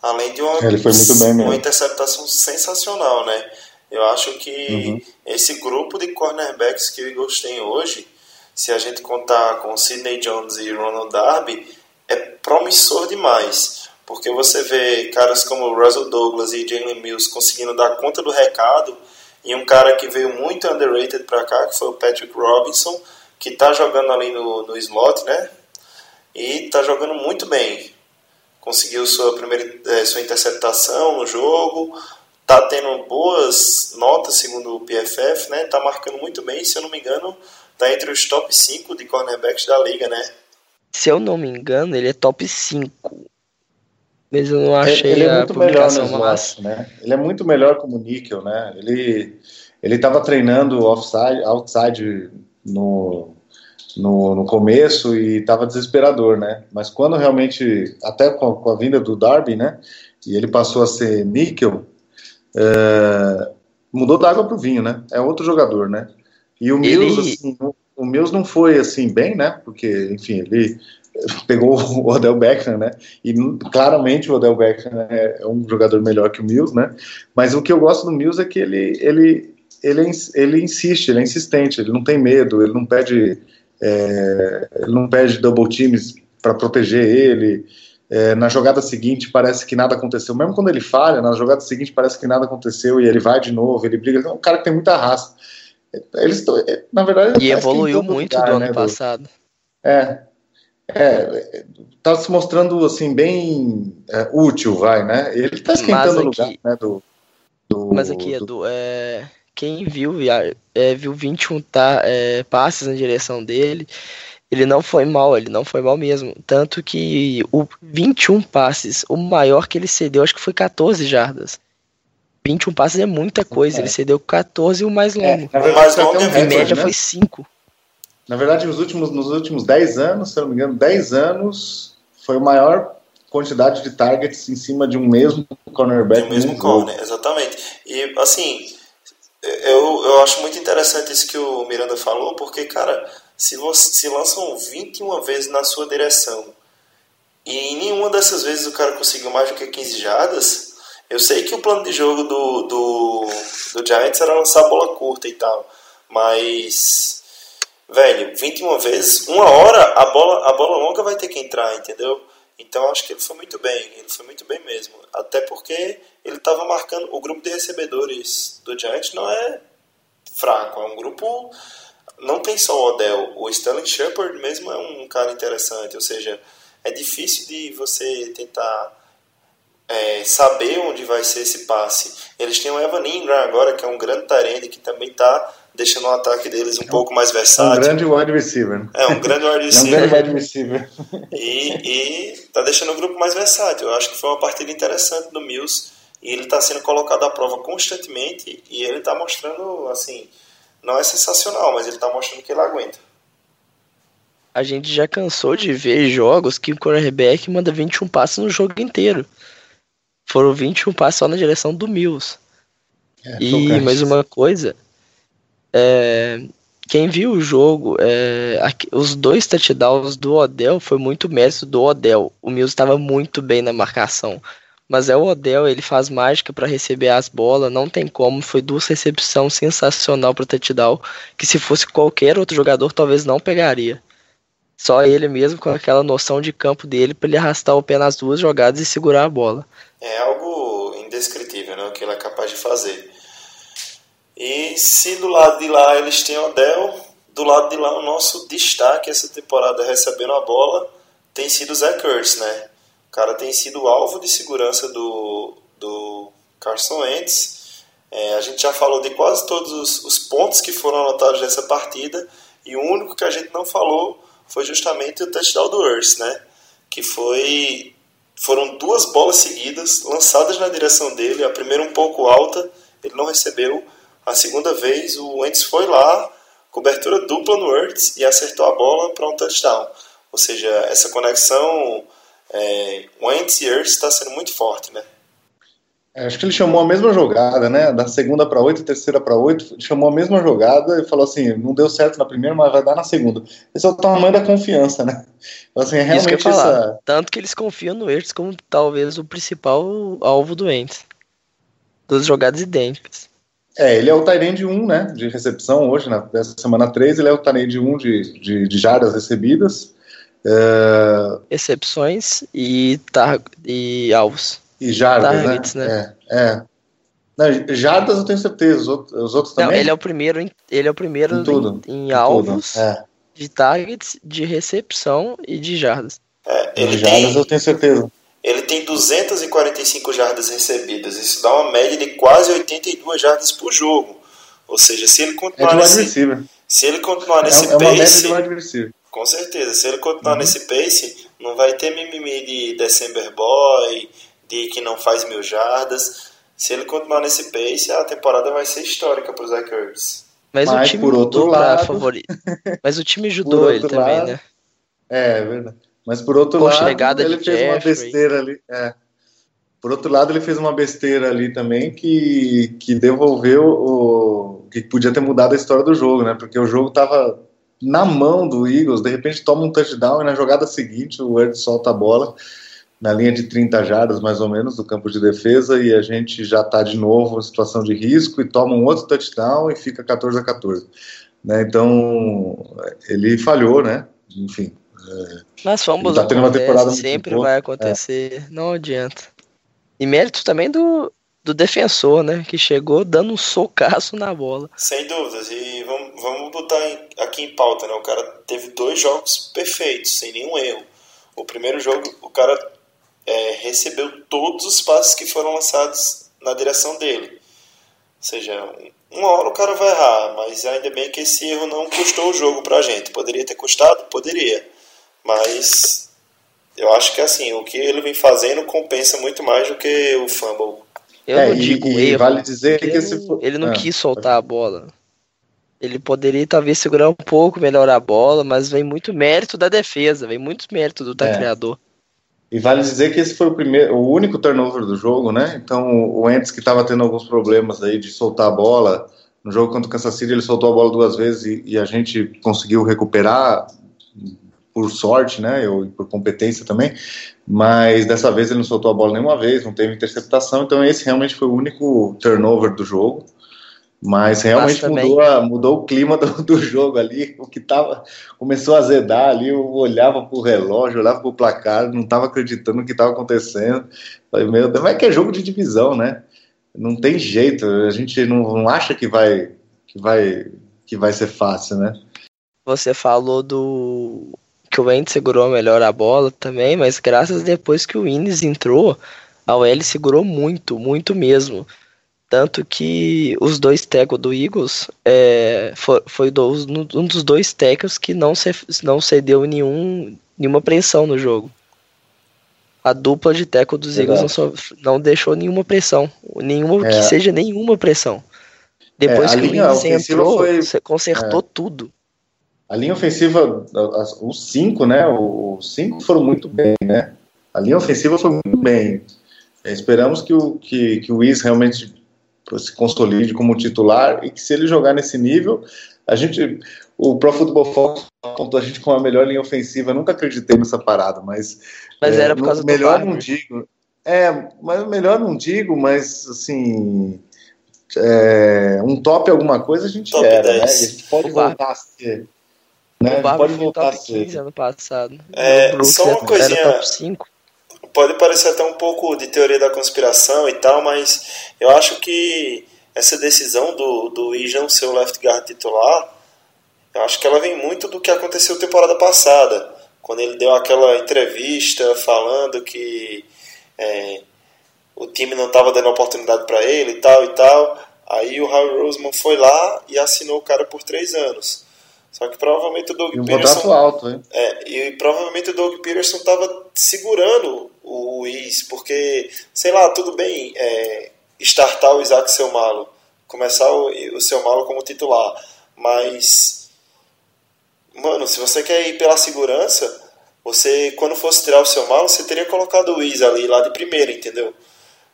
Além de uma, ele foi muito bem mesmo. uma interceptação sensacional, né? Eu acho que uhum. esse grupo de cornerbacks que o Eagles tem hoje, se a gente contar com Sidney Jones e Ronald Darby, é promissor demais, porque você vê caras como Russell Douglas e Jalen Mills conseguindo dar conta do recado, e um cara que veio muito underrated para cá, que foi o Patrick Robinson, que está jogando ali no, no slot, né? E está jogando muito bem. Conseguiu sua primeira é, sua interceptação no jogo, tá tendo boas notas segundo o PFF, né? Tá marcando muito bem, se eu não me engano, tá entre os top 5 de cornerbacks da liga, né? Se eu não me engano, ele é top 5. Mas eu não achei ele, ele é muito melhor no slot, né? Ele é muito melhor como níquel, né? Ele ele estava treinando offside, outside no, no, no começo e estava desesperador, né? Mas quando realmente, até com a, com a, vinda do Darby, né? E ele passou a ser níquel, é, mudou da água para o vinho, né? É outro jogador, né? E o Mills, ele... assim, o Mills não foi assim bem, né? Porque, enfim, ele *laughs* pegou o Odell Beckham, né? E claramente o Odell Beckham é um jogador melhor que o Mills, né? Mas o que eu gosto do Mills é que ele ele ele, ele insiste, ele é insistente, ele não tem medo, ele não pede é, ele não pede double teams para proteger ele. É, na jogada seguinte parece que nada aconteceu. Mesmo quando ele falha, na jogada seguinte parece que nada aconteceu e ele vai de novo, ele briga. É um cara que tem muita raça. Eles é, na verdade, e evoluiu muito lugar, do ano né, passado. É, é, tá se mostrando assim bem é, útil, vai, né? Ele tá esquentando o lugar, né, do, do, Mas aqui, do... Edu, é, quem viu, é, viu 21 tá, é, passes na direção dele, ele não foi mal, ele não foi mal mesmo. Tanto que o 21 passes, o maior que ele cedeu, acho que foi 14 jardas. 21 passes é muita coisa. É. Ele cedeu 14 e o mais longo. É, o mais longo é a média né? foi 5. Na verdade, nos últimos, nos últimos 10 anos, se eu não me engano, 10 anos foi a maior quantidade de targets em cima de um mesmo cornerback. Um mesmo corner, exatamente. E, assim, eu, eu acho muito interessante isso que o Miranda falou, porque, cara, se, você, se lançam 21 vezes na sua direção e em nenhuma dessas vezes o cara conseguiu mais do que 15 jardas, eu sei que o plano de jogo do, do, do Giants era lançar a bola curta e tal, mas, velho, 21 vezes, uma hora a bola, a bola longa vai ter que entrar, entendeu? Então acho que ele foi muito bem, ele foi muito bem mesmo. Até porque ele estava marcando. O grupo de recebedores do Giants não é fraco, é um grupo. Não tem só o Odell, o Sterling Shepard mesmo é um cara interessante, ou seja, é difícil de você tentar é, saber onde vai ser esse passe. Eles têm o Evan Ingram agora, que é um grande tarende que também está deixando o ataque deles um é pouco mais versátil. Um grande wide receiver. É, um grande wide receiver. *laughs* é um grande wide receiver. e, está deixando o grupo mais versátil. Eu acho que foi uma partida interessante do Mills e ele está sendo colocado à prova constantemente e ele está mostrando, assim, não é sensacional, mas ele está mostrando que ele aguenta. A gente já cansou de ver jogos que o quarterback manda 21 passes no jogo inteiro. Foram 21 passes só na direção do Mills. É, e mais uma coisa, é, quem viu o jogo, é, aqui, os dois touchdowns do Odell foi muito mérito do Odell. O Mills estava muito bem na marcação. Mas é o Odell, ele faz mágica para receber as bolas, não tem como. Foi duas recepções sensacional para touchdown, que se fosse qualquer outro jogador talvez não pegaria. Só ele mesmo com aquela noção de campo dele para ele arrastar o pé nas duas jogadas e segurar a bola. É algo indescritível, né, o que ele é capaz de fazer. E se do lado de lá eles têm Odell, do lado de lá o nosso destaque essa temporada recebendo a bola tem sido o Zach Ertz, né? O cara tem sido alvo de segurança do, do Carson Wentz. É, a gente já falou de quase todos os, os pontos que foram anotados nessa partida e o único que a gente não falou foi justamente o touchdown do Ertz, né? Que foi foram duas bolas seguidas lançadas na direção dele, a primeira um pouco alta, ele não recebeu a segunda vez, o Wentz foi lá, cobertura dupla no Ertz e acertou a bola para um touchdown. Ou seja, essa conexão é, Wentz e Ertz está sendo muito forte, né? É, acho que ele chamou a mesma jogada, né? Da segunda para oito, terceira para oito, chamou a mesma jogada e falou assim: não deu certo na primeira, mas vai dar na segunda. Esse é o tamanho da confiança, né? *laughs* Então, assim, é realmente Isso que essa... Tanto que eles confiam no Ertz como talvez o principal alvo do Wentz. Duas jogadas idênticas. É, ele é o Tyrande 1, né, de recepção hoje, na semana 3, ele é o Tyrande 1 de, de, de jardas recebidas. Recepções e, tar e alvos. E jardas, né? Targets, né? né? É, é. Não, jardas eu tenho certeza, os outros, os outros também? Não, ele é o primeiro, em, ele é o primeiro em, tudo, em, em alvos, é. de targets, de recepção e de jardas. É, ele de jardas tem... eu tenho certeza. Ele tem 245 jardas recebidas. Isso dá uma média de quase 82 jardas por jogo. Ou seja, se ele continuar é nesse, se ele continuar nesse é, pace, é uma média de com certeza, se ele continuar uhum. nesse pace, não vai ter mimimi de December Boy, que não faz mil jardas. Se ele continuar nesse pace, a temporada vai ser histórica para o Zach Ertz. Mas, *laughs* Mas, o time por outro lado, favorito. Mas o time ajudou ele também, lado, né? É, é verdade. Mas por outro Poxa, lado, ele fez Jeffrey. uma besteira ali. É. Por outro lado, ele fez uma besteira ali também que, que devolveu o. que podia ter mudado a história do jogo, né? Porque o jogo tava na mão do Eagles, de repente toma um touchdown e na jogada seguinte o Ed solta a bola na linha de 30 jardas, mais ou menos, do campo de defesa, e a gente já está de novo em situação de risco e toma um outro touchdown e fica 14 a 14. Né? Então, ele falhou, né? Enfim, mas fomos tá tendo uma temporada sempre vai acontecer, é. não adianta. E mérito também do, do defensor, né? Que chegou dando um socaço na bola. Sem dúvidas. E vamos, vamos botar em, aqui em pauta, né? O cara teve dois jogos perfeitos, sem nenhum erro. O primeiro jogo, o cara é, recebeu todos os passes que foram lançados na direção dele. Ou seja, uma hora o cara vai errar, mas ainda bem que esse erro não custou o jogo pra gente. Poderia ter custado? Poderia. Mas eu acho que assim, o que ele vem fazendo compensa muito mais do que o fumble. Eu é, não digo e, erro, vale dizer que esse... ele não ah, quis soltar a bola. Ele poderia talvez segurar um pouco melhor a bola, mas vem muito mérito da defesa, vem muito mérito do. É. E vale dizer que esse foi o primeiro, o único turnover do jogo, né? Então o Ents que estava tendo alguns problemas aí de soltar a bola, no jogo contra o Kansas City ele soltou a bola duas vezes e, e a gente conseguiu recuperar por sorte, né, ou por competência também, mas dessa vez ele não soltou a bola nenhuma vez, não teve interceptação, então esse realmente foi o único turnover do jogo. Mas realmente Mas mudou, a- mudou o clima do, do jogo ali. O que tava. Começou a azedar ali. Eu olhava pro relógio, olhava pro placar, não estava acreditando no que estava acontecendo. Falei, meu Deus, mas é que é jogo de divisão, né? Não tem jeito. A gente não, não acha que vai, que, vai, que vai ser fácil, né? Você falou do que o Wentz segurou melhor a bola também, mas graças depois que o Innes entrou, a OL segurou muito, muito mesmo. Tanto que os dois tackles do Eagles é, foi, foi dos- um dos dois tackles que não, se, não cedeu nenhum, nenhuma pressão no jogo. A dupla de tackle dos Eagles não, sof- não deixou nenhuma pressão. Nenhuma, É. Que seja nenhuma pressão. Depois É, que o linha Innes ofensiva entrou, foi- você consertou tudo. A linha ofensiva, os cinco, né? Os cinco foram muito bem, né? A linha ofensiva foi muito bem. É, Esperamos que o, que, que o Wiz realmente se consolide como titular e que se ele jogar nesse nível, a gente, o Pro Football Focus apontou a gente com a melhor linha ofensiva. Eu nunca acreditei nessa parada, mas Mas é, era por causa do melhor não né? digo. É, mas melhor não digo, mas assim, é, um top alguma coisa a gente Top era, né? 10. E a gente pode O voltar a ser. Né? O Pode voltar a top ser. 15 ano passado. É, só uma era- coisinha- era top 5. Pode parecer até um pouco de teoria da conspiração e tal, mas eu acho que essa decisão do, do não ser o left guard titular, eu acho que ela vem muito do que aconteceu temporada passada, quando ele deu aquela entrevista falando que é, o time não estava dando oportunidade para ele e tal e tal. Aí o Harry Roseman foi lá e assinou o cara por três anos. Só que provavelmente o Doug E um Peterson alto, hein? é, e provavelmente o Doug Peterson estava segurando o Wiz, porque, sei lá, tudo bem é, startar o Isaac Selmalo, começar o, o Selmalo como titular, mas, mano, se você quer ir pela segurança, você, quando fosse tirar o Selmalo, você teria colocado o Wiz ali, lá de primeira, entendeu?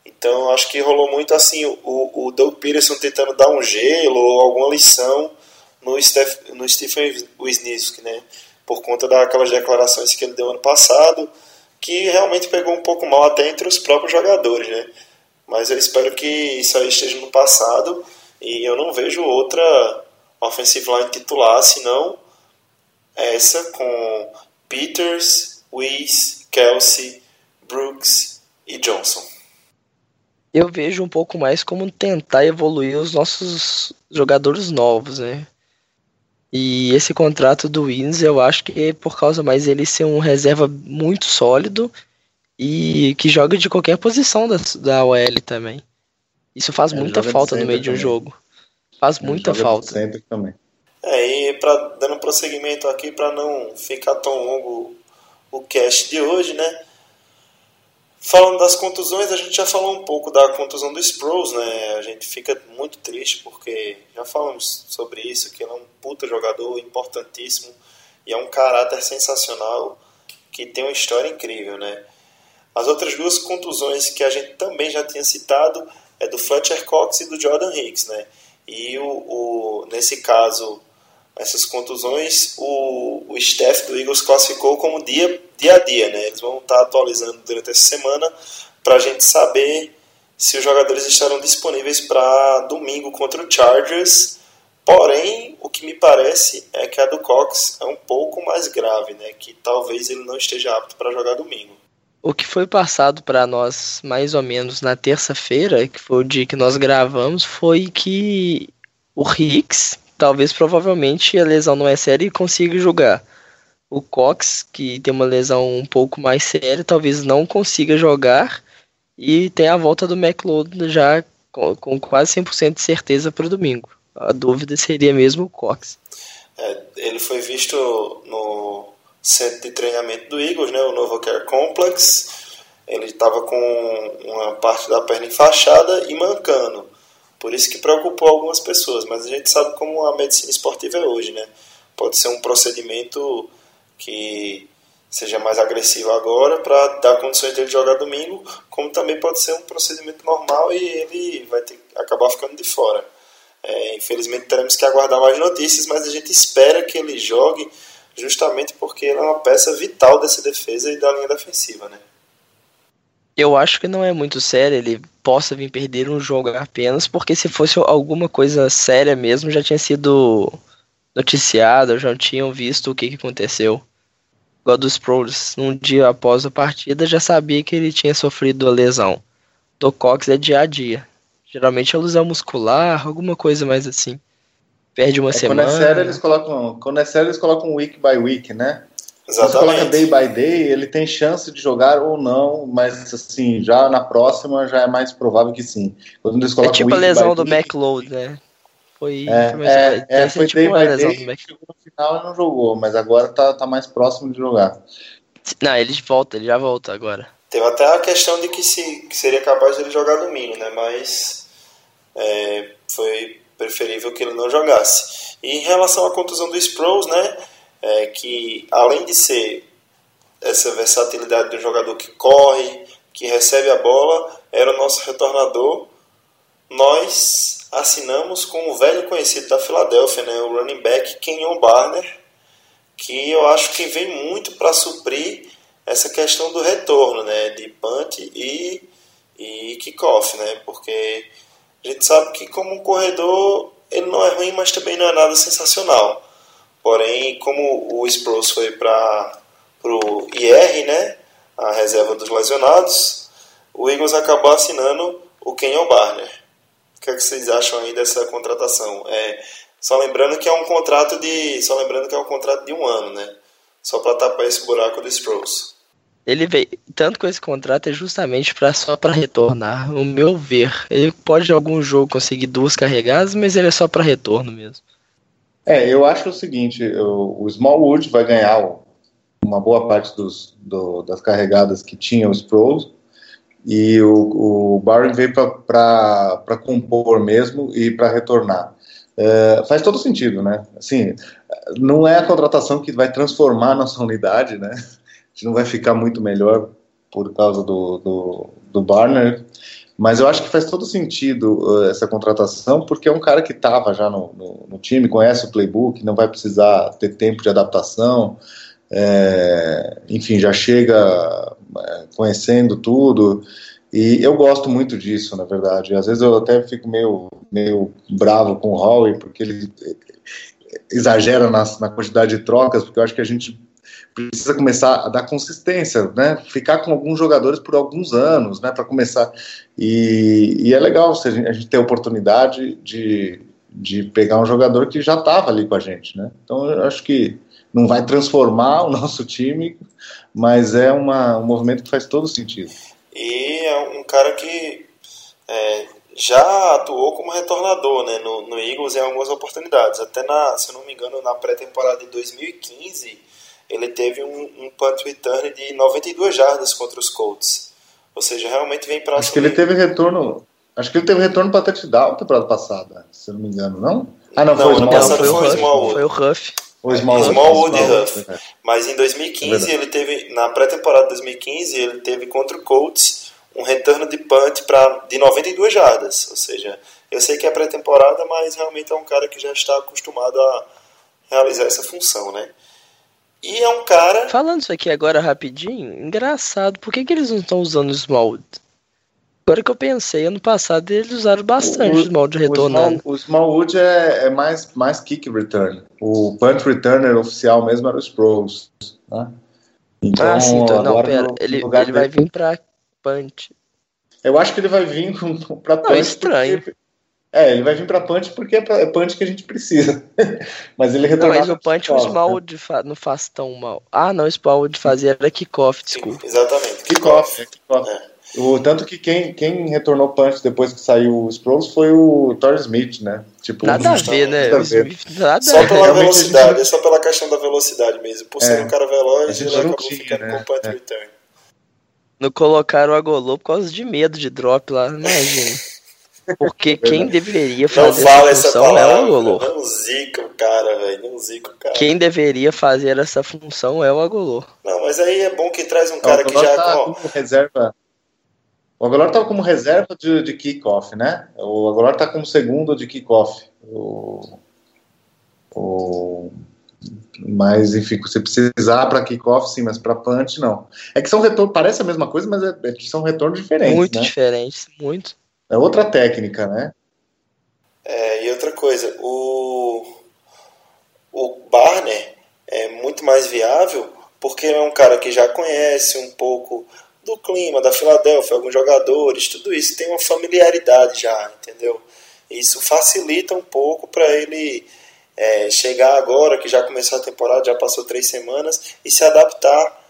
Então, acho que rolou muito assim, o, o Doug Peterson tentando dar um gelo ou alguma lição no, Steph, no Stephen Wisniewski, né? Por conta daquelas declarações que ele deu ano passado, que realmente pegou um pouco mal até entre os próprios jogadores, né? Mas eu espero que isso aí esteja no passado e eu não vejo outra offensive line titular senão essa com Peters, Weiss, Kelsey, Brooks e Johnson. Eu vejo um pouco mais como tentar evoluir os nossos jogadores novos, né? E esse contrato do Wins, eu acho que é por causa mais ele ser um reserva muito sólido e que joga de qualquer posição da, da OL também. Isso faz Ele muita joga de falta no meio de um também. jogo. Faz Ele muita joga de falta. Center também. É, e pra, dando prosseguimento aqui para não ficar tão longo o cast de hoje, né? Falando das contusões, a gente já falou um pouco da contusão do Sproles, né? A gente fica muito triste porque já falamos sobre isso, que ele é um puta jogador importantíssimo e é um caráter sensacional que tem uma história incrível, né? As outras duas contusões que a gente também já tinha citado é do Fletcher Cox e do Jordan Hicks, né? E o, o, nesse caso, essas contusões, o, o staff do Eagles classificou como dia, dia a dia, né? Eles vão estar atualizando durante essa semana para a gente saber se os jogadores estarão disponíveis para domingo contra o Chargers. Porém, o que me parece é que a do Cox é um pouco mais grave, né? Que talvez ele não esteja apto para jogar domingo. O que foi passado para nós mais ou menos na terça-feira, que foi o dia que nós gravamos, foi que o Hicks, talvez provavelmente a lesão não é séria e consiga jogar. O Cox, que tem uma lesão um pouco mais séria, talvez não consiga jogar. E tem a volta do McLeod já com, com quase 100% de certeza para o domingo. A dúvida seria mesmo o Cox. É, ele foi visto no centro de treinamento do Eagles, né, o Novo Care Complex. Ele estava com uma parte da perna enfaixada e mancando. Por isso que preocupou algumas pessoas, mas a gente sabe como a medicina esportiva é hoje, né? Pode ser um procedimento que seja mais agressivo agora para dar condições dele jogar domingo, como também pode ser um procedimento normal e ele vai ter, acabar ficando de fora. É, infelizmente teremos que aguardar mais notícias, mas a gente espera que ele jogue justamente porque ele é uma peça vital dessa defesa e da linha defensiva, né? Eu acho que não é muito sério ele possa vir perder um jogo apenas, porque se fosse alguma coisa séria mesmo, já tinha sido noticiado, já tinham visto o que, que aconteceu. Igual dos Pros, num dia após a partida, já sabia que ele tinha sofrido a lesão. Do Cox é dia a dia. Geralmente é lesão muscular, alguma coisa mais assim. Perde uma É, semana. Quando é sério, eles colocam, quando é sério, eles colocam week by week, né? Se você coloca Exatamente. day by day, ele tem chance de jogar ou não, mas assim, já na próxima já é mais provável que sim. Quando eles É colocam tipo a lesão do week, McLeod, né? Foi, É, foi é, é, sido foi tipo day by lesão day, chegou no final e não jogou, mas agora tá, tá mais próximo de jogar. Não, ele volta, ele já volta agora. Teve até a questão de que, se, que seria capaz de ele jogar domingo, né? Mas é, foi preferível que ele não jogasse. E em relação à contusão do Sproles, né? É, que além de ser essa versatilidade de um jogador que corre, que recebe a bola, era o nosso retornador. Nós assinamos com o velho conhecido da Filadélfia, né? O running back Kenyon Barner, que eu acho que vem muito para suprir essa questão do retorno, né, de punt e, e kickoff, né, porque a gente sabe que como um corredor ele não é ruim, mas também não é nada sensacional. Porém, como o Sproles foi para o IR, né, a reserva dos lesionados, o Eagles acabou assinando o Kenyon Barner. O que, é que vocês acham aí dessa contratação? É, só lembrando que é um contrato de, só lembrando que é um contrato de um ano, né? Só para tapar esse buraco do Sproles. Ele veio, tanto com esse contrato é justamente para só para retornar, o meu ver. Ele pode em algum jogo conseguir duas carregadas, mas ele é só para retorno mesmo. É, eu acho o seguinte, o, o Smallwood vai ganhar o- uma boa parte dos, do- das carregadas que tinha os pros e o, o Barry veio para compor mesmo e para retornar. É, faz todo sentido, né? Assim, não é a contratação que vai transformar a nossa unidade, né? A gente não vai ficar muito melhor por causa do, do, do Barner, mas eu acho que faz todo sentido uh, essa contratação, porque é um cara que estava já no, no, no time, conhece o playbook, não vai precisar ter tempo de adaptação, é, enfim, já chega é, conhecendo tudo. E eu gosto muito disso, na verdade. Às vezes eu até fico meio, meio bravo com o Howie, porque ele exagera na, na quantidade de trocas, porque eu acho que a gente precisa começar a dar consistência, né? Ficar com alguns jogadores por alguns anos, né? Para começar. E, e, é legal se a gente, a gente ter a oportunidade de, de pegar um jogador que já estava ali com a gente, né? Então eu acho que não vai transformar o *laughs* nosso time, mas é uma, um movimento que faz todo sentido. E é um cara que é, já atuou como retornador né, no, no, Eagles em algumas oportunidades. Até, na, se eu não me engano, na pré-temporada de 2015, ele teve um, um punt return de 92 jardas contra os Colts. Ou seja, realmente vem para Acho que ele teve retorno. Acho que ele teve retorno para touchdown na temporada passada, se eu não me engano, não? Ah, não, não foi, não, passado foi, foi, o Smallwood. Foi o Huff. O Smallwood, Smallwood e Huff. É. Mas em 2015 é ele teve, na pré-temporada de 2015, ele teve contra o Colts um retorno de punt pra, de 92 jardas. Ou seja, eu sei que é pré-temporada, mas realmente é um cara que já está acostumado a realizar essa função, né? E é um cara. Falando isso aqui agora rapidinho, engraçado, por que, que eles não estão usando o Smallwood? Agora que eu pensei, ano passado eles usaram bastante o, o Smallwood retornando. O, Small, o Smallwood é, é, mais, mais kick return. O punt returner oficial mesmo era o Sproles. Né? Então, ah, sim, então, não, pera, no, ele, no ele vai vir pra punch. Eu acho que ele vai vir pra punch. Não, estranho. Porque, é, ele vai vir pra punch porque é punch que a gente precisa. *laughs* mas ele retorna. Mas o punch o Smallwood né? não faz tão mal. Ah, não, o Smallwood fazia era kickoff, desculpa. Exatamente. Kickoff. Kick kick é. O, tanto que quem, quem retornou punch depois que saiu o Sproles foi o Torrey Smith, né? Tipo, nada a ver, né? Nada a ver. Nada só pela velocidade, gente... só pela questão da velocidade mesmo. Por ser é, um cara veloz, ele acabou tinha, ficando né? com punt é. return. Não colocaram o Agolô por causa de medo de drop lá, imagina. *laughs* Porque quem deveria fazer não essa função palavra, é o Agolô. Não zica o cara, velho. Não zica o cara. Quem deveria fazer essa função é o Agolô. Não, mas aí é bom que traz um cara não, que já. Tá ó, como reserva. O Agolor estava como reserva de, de kickoff, né? O Agolor está como segundo de kickoff. O, o, Mas, enfim, você precisar para kickoff, sim, mas para punch, não. É que são retornos, parece a mesma coisa, mas é, é, são retornos diferentes. Muito né? diferentes, muito. É outra técnica, né? É, e outra coisa, o, o Barner é muito mais viável porque é um cara que já conhece um pouco do clima da Filadélfia, alguns jogadores, tudo isso tem uma familiaridade já, entendeu? Isso facilita um pouco para ele é, chegar agora, que já começou a temporada, já passou três semanas, e se adaptar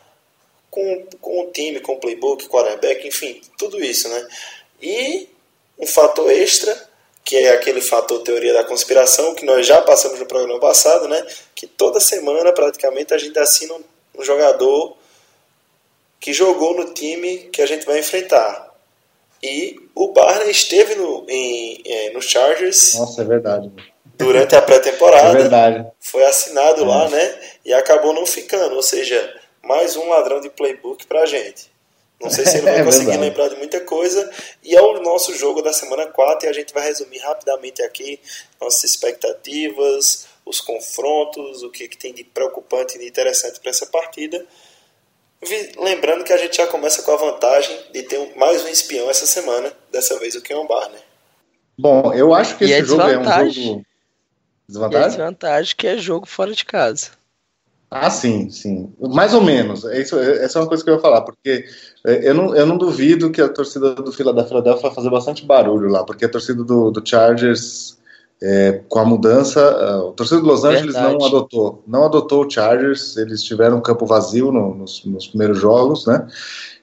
com, com o time, com o playbook, quarterback, enfim, tudo isso, né? E um fator extra, que é aquele fator teoria da conspiração, que nós já passamos no programa passado, né? Que toda semana, praticamente, a gente assina um, um jogador que jogou no time que a gente vai enfrentar. E o Barney esteve no, em, em, no Chargers. Nossa, é verdade. Durante a pré-temporada. É verdade. Foi assinado é. lá, né? E acabou não ficando. Ou seja, mais um ladrão de playbook pra gente. Não sei se ele vai *laughs* é conseguir verdade. lembrar de muita coisa. E é o nosso jogo da semana 4 e a gente vai resumir rapidamente aqui nossas expectativas, os confrontos, o que, que tem de preocupante e de interessante para essa partida. Lembrando que a gente já começa com a vantagem de ter um, mais um espião essa semana, dessa vez o Keon Barner. Bom, eu acho que e esse é jogo é um jogo. Desvantagem? E é desvantagem que é jogo fora de casa. Ah, sim, sim. Mais ou menos. Isso, essa é uma coisa que eu ia falar, porque eu não, eu não duvido que a torcida do Fila da Philadelphia vai fazer bastante barulho lá, porque a torcida do, do Chargers, é, com a mudança, o torcida do Los Angeles Verdade. não adotou, não adotou o Chargers, eles tiveram um campo vazio no, nos, nos primeiros jogos, né?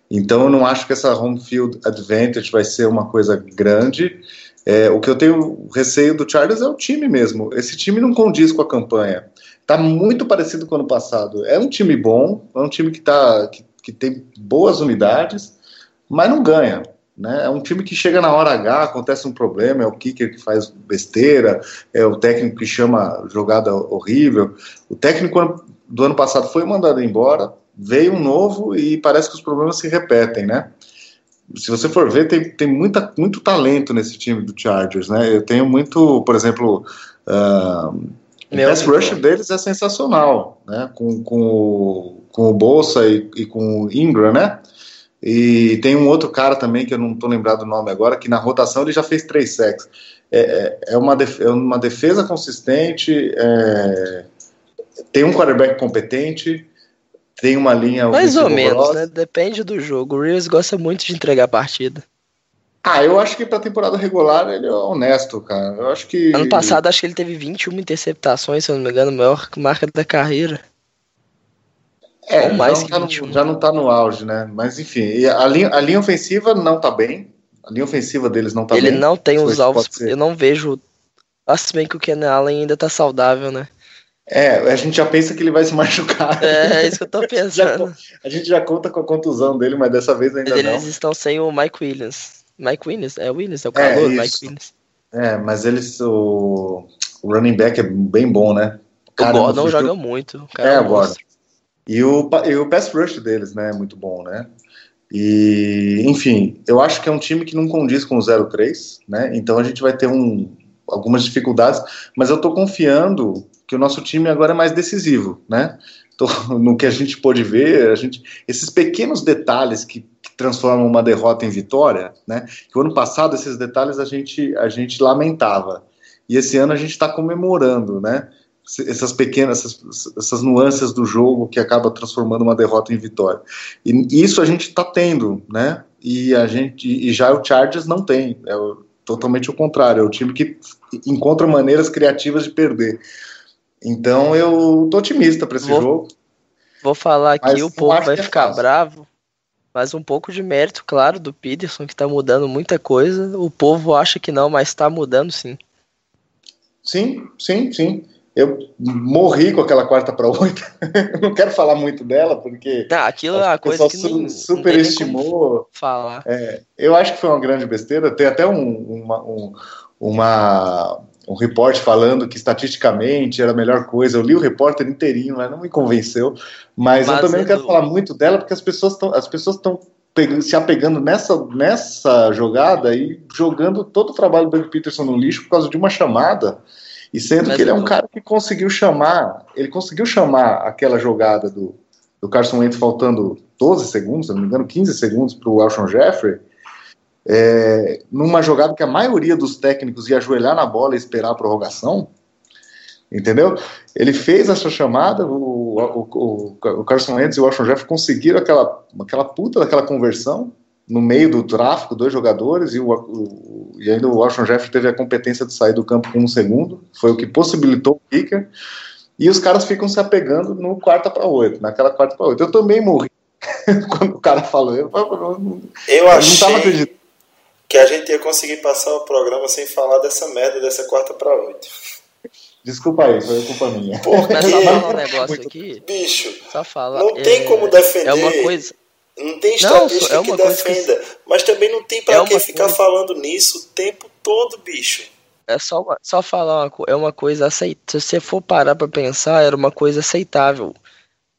Então eu não acho que essa home field advantage vai ser uma coisa grande. É, o que eu tenho receio do Chargers é o time mesmo. Esse time não condiz com a campanha. Tá muito parecido com o ano passado. É um time bom, é um time que, tá, que, que tem boas unidades, mas não ganha. Né? É um time que chega na hora H, acontece um problema, é o kicker que faz besteira, é o técnico que chama jogada horrível. O técnico do ano passado foi mandado embora, veio um novo e parece que os problemas se repetem, né? Se você for ver, tem, tem muita, muito talento nesse time do Chargers, né? Eu tenho muito, por exemplo, uh, o pass rush deles é sensacional, né? Com, com, o, com o Bolsa e, e com o Ingram, né? E tem um outro cara também, que eu não estou lembrado o nome agora, que na rotação ele já fez três sacks. É, é, é uma, defesa, é uma defesa consistente, é, tem um quarterback competente, tem uma linha... Mais ou menos, né? Depende do jogo. O Reeves gosta muito de entregar a partida. Ah, eu acho que pra temporada regular ele é honesto, cara. Eu acho que. Ano passado, acho que ele teve 21 interceptações, se eu não me engano, maior marca da carreira. É, Ou mais já, que tá no, já não tá no auge, né? Mas enfim, a linha, a linha ofensiva não tá bem. A linha ofensiva deles não tá ele bem. Ele não tem os alvos. Eu não vejo. Se bem que o Ken Allen ainda tá saudável, né? É, a gente já pensa que ele vai se machucar. É, é isso que eu tô *laughs* pensando. já, a gente já conta com a contusão dele, mas dessa vez ainda Eles não. Eles estão sem o Mike Williams. Mike Williams? É o Williams, é o calor, é, Mike Williams. É, mas eles. O, o running back é bem bom, né? O, o Gordon joga muito. Cara é, é Gordon. E o, e o pass rush deles, né, é muito bom, né? E, enfim, eu acho que é um time que não condiz com o 0-3, né? Então a gente vai ter um, algumas dificuldades, mas eu tô confiando que o nosso time agora é mais decisivo, né? Tô, *laughs* no que a gente pôde ver, a gente, esses pequenos detalhes que, transformam uma derrota em vitória, né? Que o ano passado esses detalhes a gente, a gente lamentava e esse ano a gente está comemorando, né? essas pequenas, essas, essas, nuances do jogo que acaba transformando uma derrota em vitória. E isso a gente está tendo, né? E a gente e já o Chargers não tem, é totalmente o contrário, é o time que encontra maneiras criativas de perder. Então eu tô otimista para esse vou, jogo. Vou falar aqui, o povo vai é ficar fácil. bravo, mas um pouco de mérito, claro, do Peterson que está mudando muita coisa. O povo acha que não, mas está mudando sim. Sim, sim, sim. Eu morri com aquela quarta para oito. *laughs* não quero falar muito dela, porque. Ah, aquilo é uma coisa que su superestimou. falar. É, eu acho que foi uma grande besteira. Tem até um, uma, um, uma, um repórter falando que estatisticamente era a melhor coisa. Eu li o repórter inteirinho, mas não me convenceu. Mas, mas eu também não quero do... falar muito dela, porque as pessoas estão as pessoas estão se apegando nessa, nessa jogada e jogando todo o trabalho do Doug Peterson no lixo por causa de uma chamada E sendo Mas que ele é um cara que conseguiu chamar, ele conseguiu chamar aquela jogada do, do Carson Wentz faltando 12 segundos, se não me engano, 15 segundos para o Alshon Jeffrey, é, numa jogada que a maioria dos técnicos ia ajoelhar na bola e esperar a prorrogação, entendeu? Ele fez essa chamada, o, o, o, o Carson Wentz e o Alshon Jeffrey conseguiram aquela, aquela puta daquela conversão no meio do tráfico, dois jogadores, e, o, e ainda o Alshon Jeffrey teve a competência de sair do campo com um segundo, foi o que possibilitou o kicker, e os caras ficam se apegando no quarta para oito, naquela quarta para oito. Eu também morri *laughs* quando o cara falou, eu, eu, eu, Eu eu não achei tava acreditando. Que a gente ia conseguir passar o programa sem falar dessa merda dessa quarta para oito. Desculpa aí, foi culpa minha. Porque, Mas só falar um negócio aqui, bicho, só falar. não tem é, como defender. É uma coisa. Não tem Não, estatística é uma que coisa que- defenda. Mas também não tem pra É que ficar coisa- falando nisso o tempo todo, bicho. É só, uma- só falar uma coisa. É uma coisa aceitável. Se você for parar pra pensar, era uma coisa aceitável.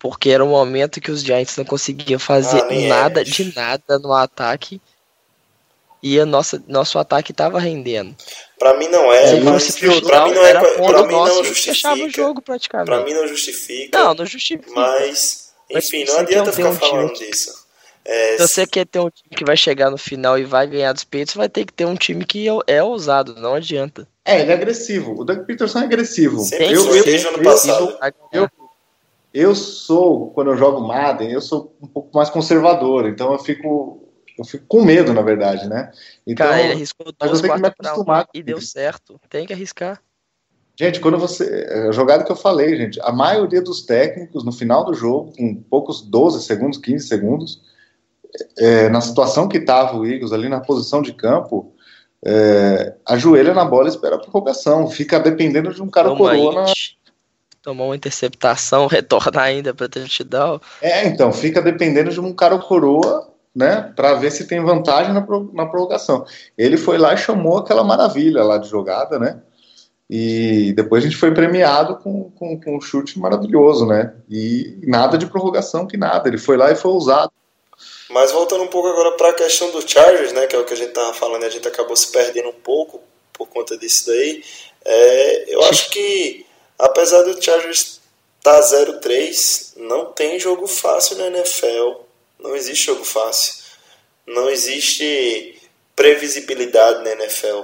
Porque era um momento que os Giants não conseguiam fazer Ah, é, nada bicho. de nada no ataque. E a nossa, nosso ataque tava rendendo. Pra mim não É, Se mas pra final, mim não é, era pra ponto mim não nosso fechava o justifica. jogo praticamente. Pra mim não justifica. Não, não justifica. Mas, enfim, não adianta ficar ter um time falando que- disso. É, Se você quer ter um time que vai chegar no final e vai ganhar dos peitos, vai ter que ter um time que é, é ousado, não adianta. É, ele é agressivo. O Doug Peterson é agressivo. Sempre Eu, eu, ano eu, passado. Eu, eu sou, quando eu jogo Madden, eu sou um pouco mais conservador, então eu fico, eu fico com medo, na verdade, né? Então, Cara, ele arriscou mas eu duas tenho que me quartas pra acostumar um e deu certo. Tem que arriscar. Gente, quando você. A jogada que eu falei, gente, a maioria dos técnicos, no final do jogo, com poucos 12 segundos, 15 segundos, é, na situação que estava o Eagles, ali na posição de campo, é, ajoelha na bola e espera a prorrogação. Fica dependendo de um cara Toma coroa na. hit, tomou uma interceptação, *laughs* retornar ainda pra touchdown. É, então, fica dependendo de um cara coroa, né, para ver se tem vantagem na, pro- na prorrogação. Ele foi lá e chamou aquela maravilha lá de jogada, né? E depois a gente foi premiado com, com, com um chute maravilhoso, né? E nada de prorrogação, que nada. Ele foi lá e foi usado. Mas voltando um pouco agora para a questão do Chargers, né, que é o que a gente tava falando, a gente acabou se perdendo um pouco por conta disso daí. É, eu acho que apesar do Chargers tá 0-3, não tem jogo fácil na NFL. Não existe jogo fácil. Não existe previsibilidade na NFL.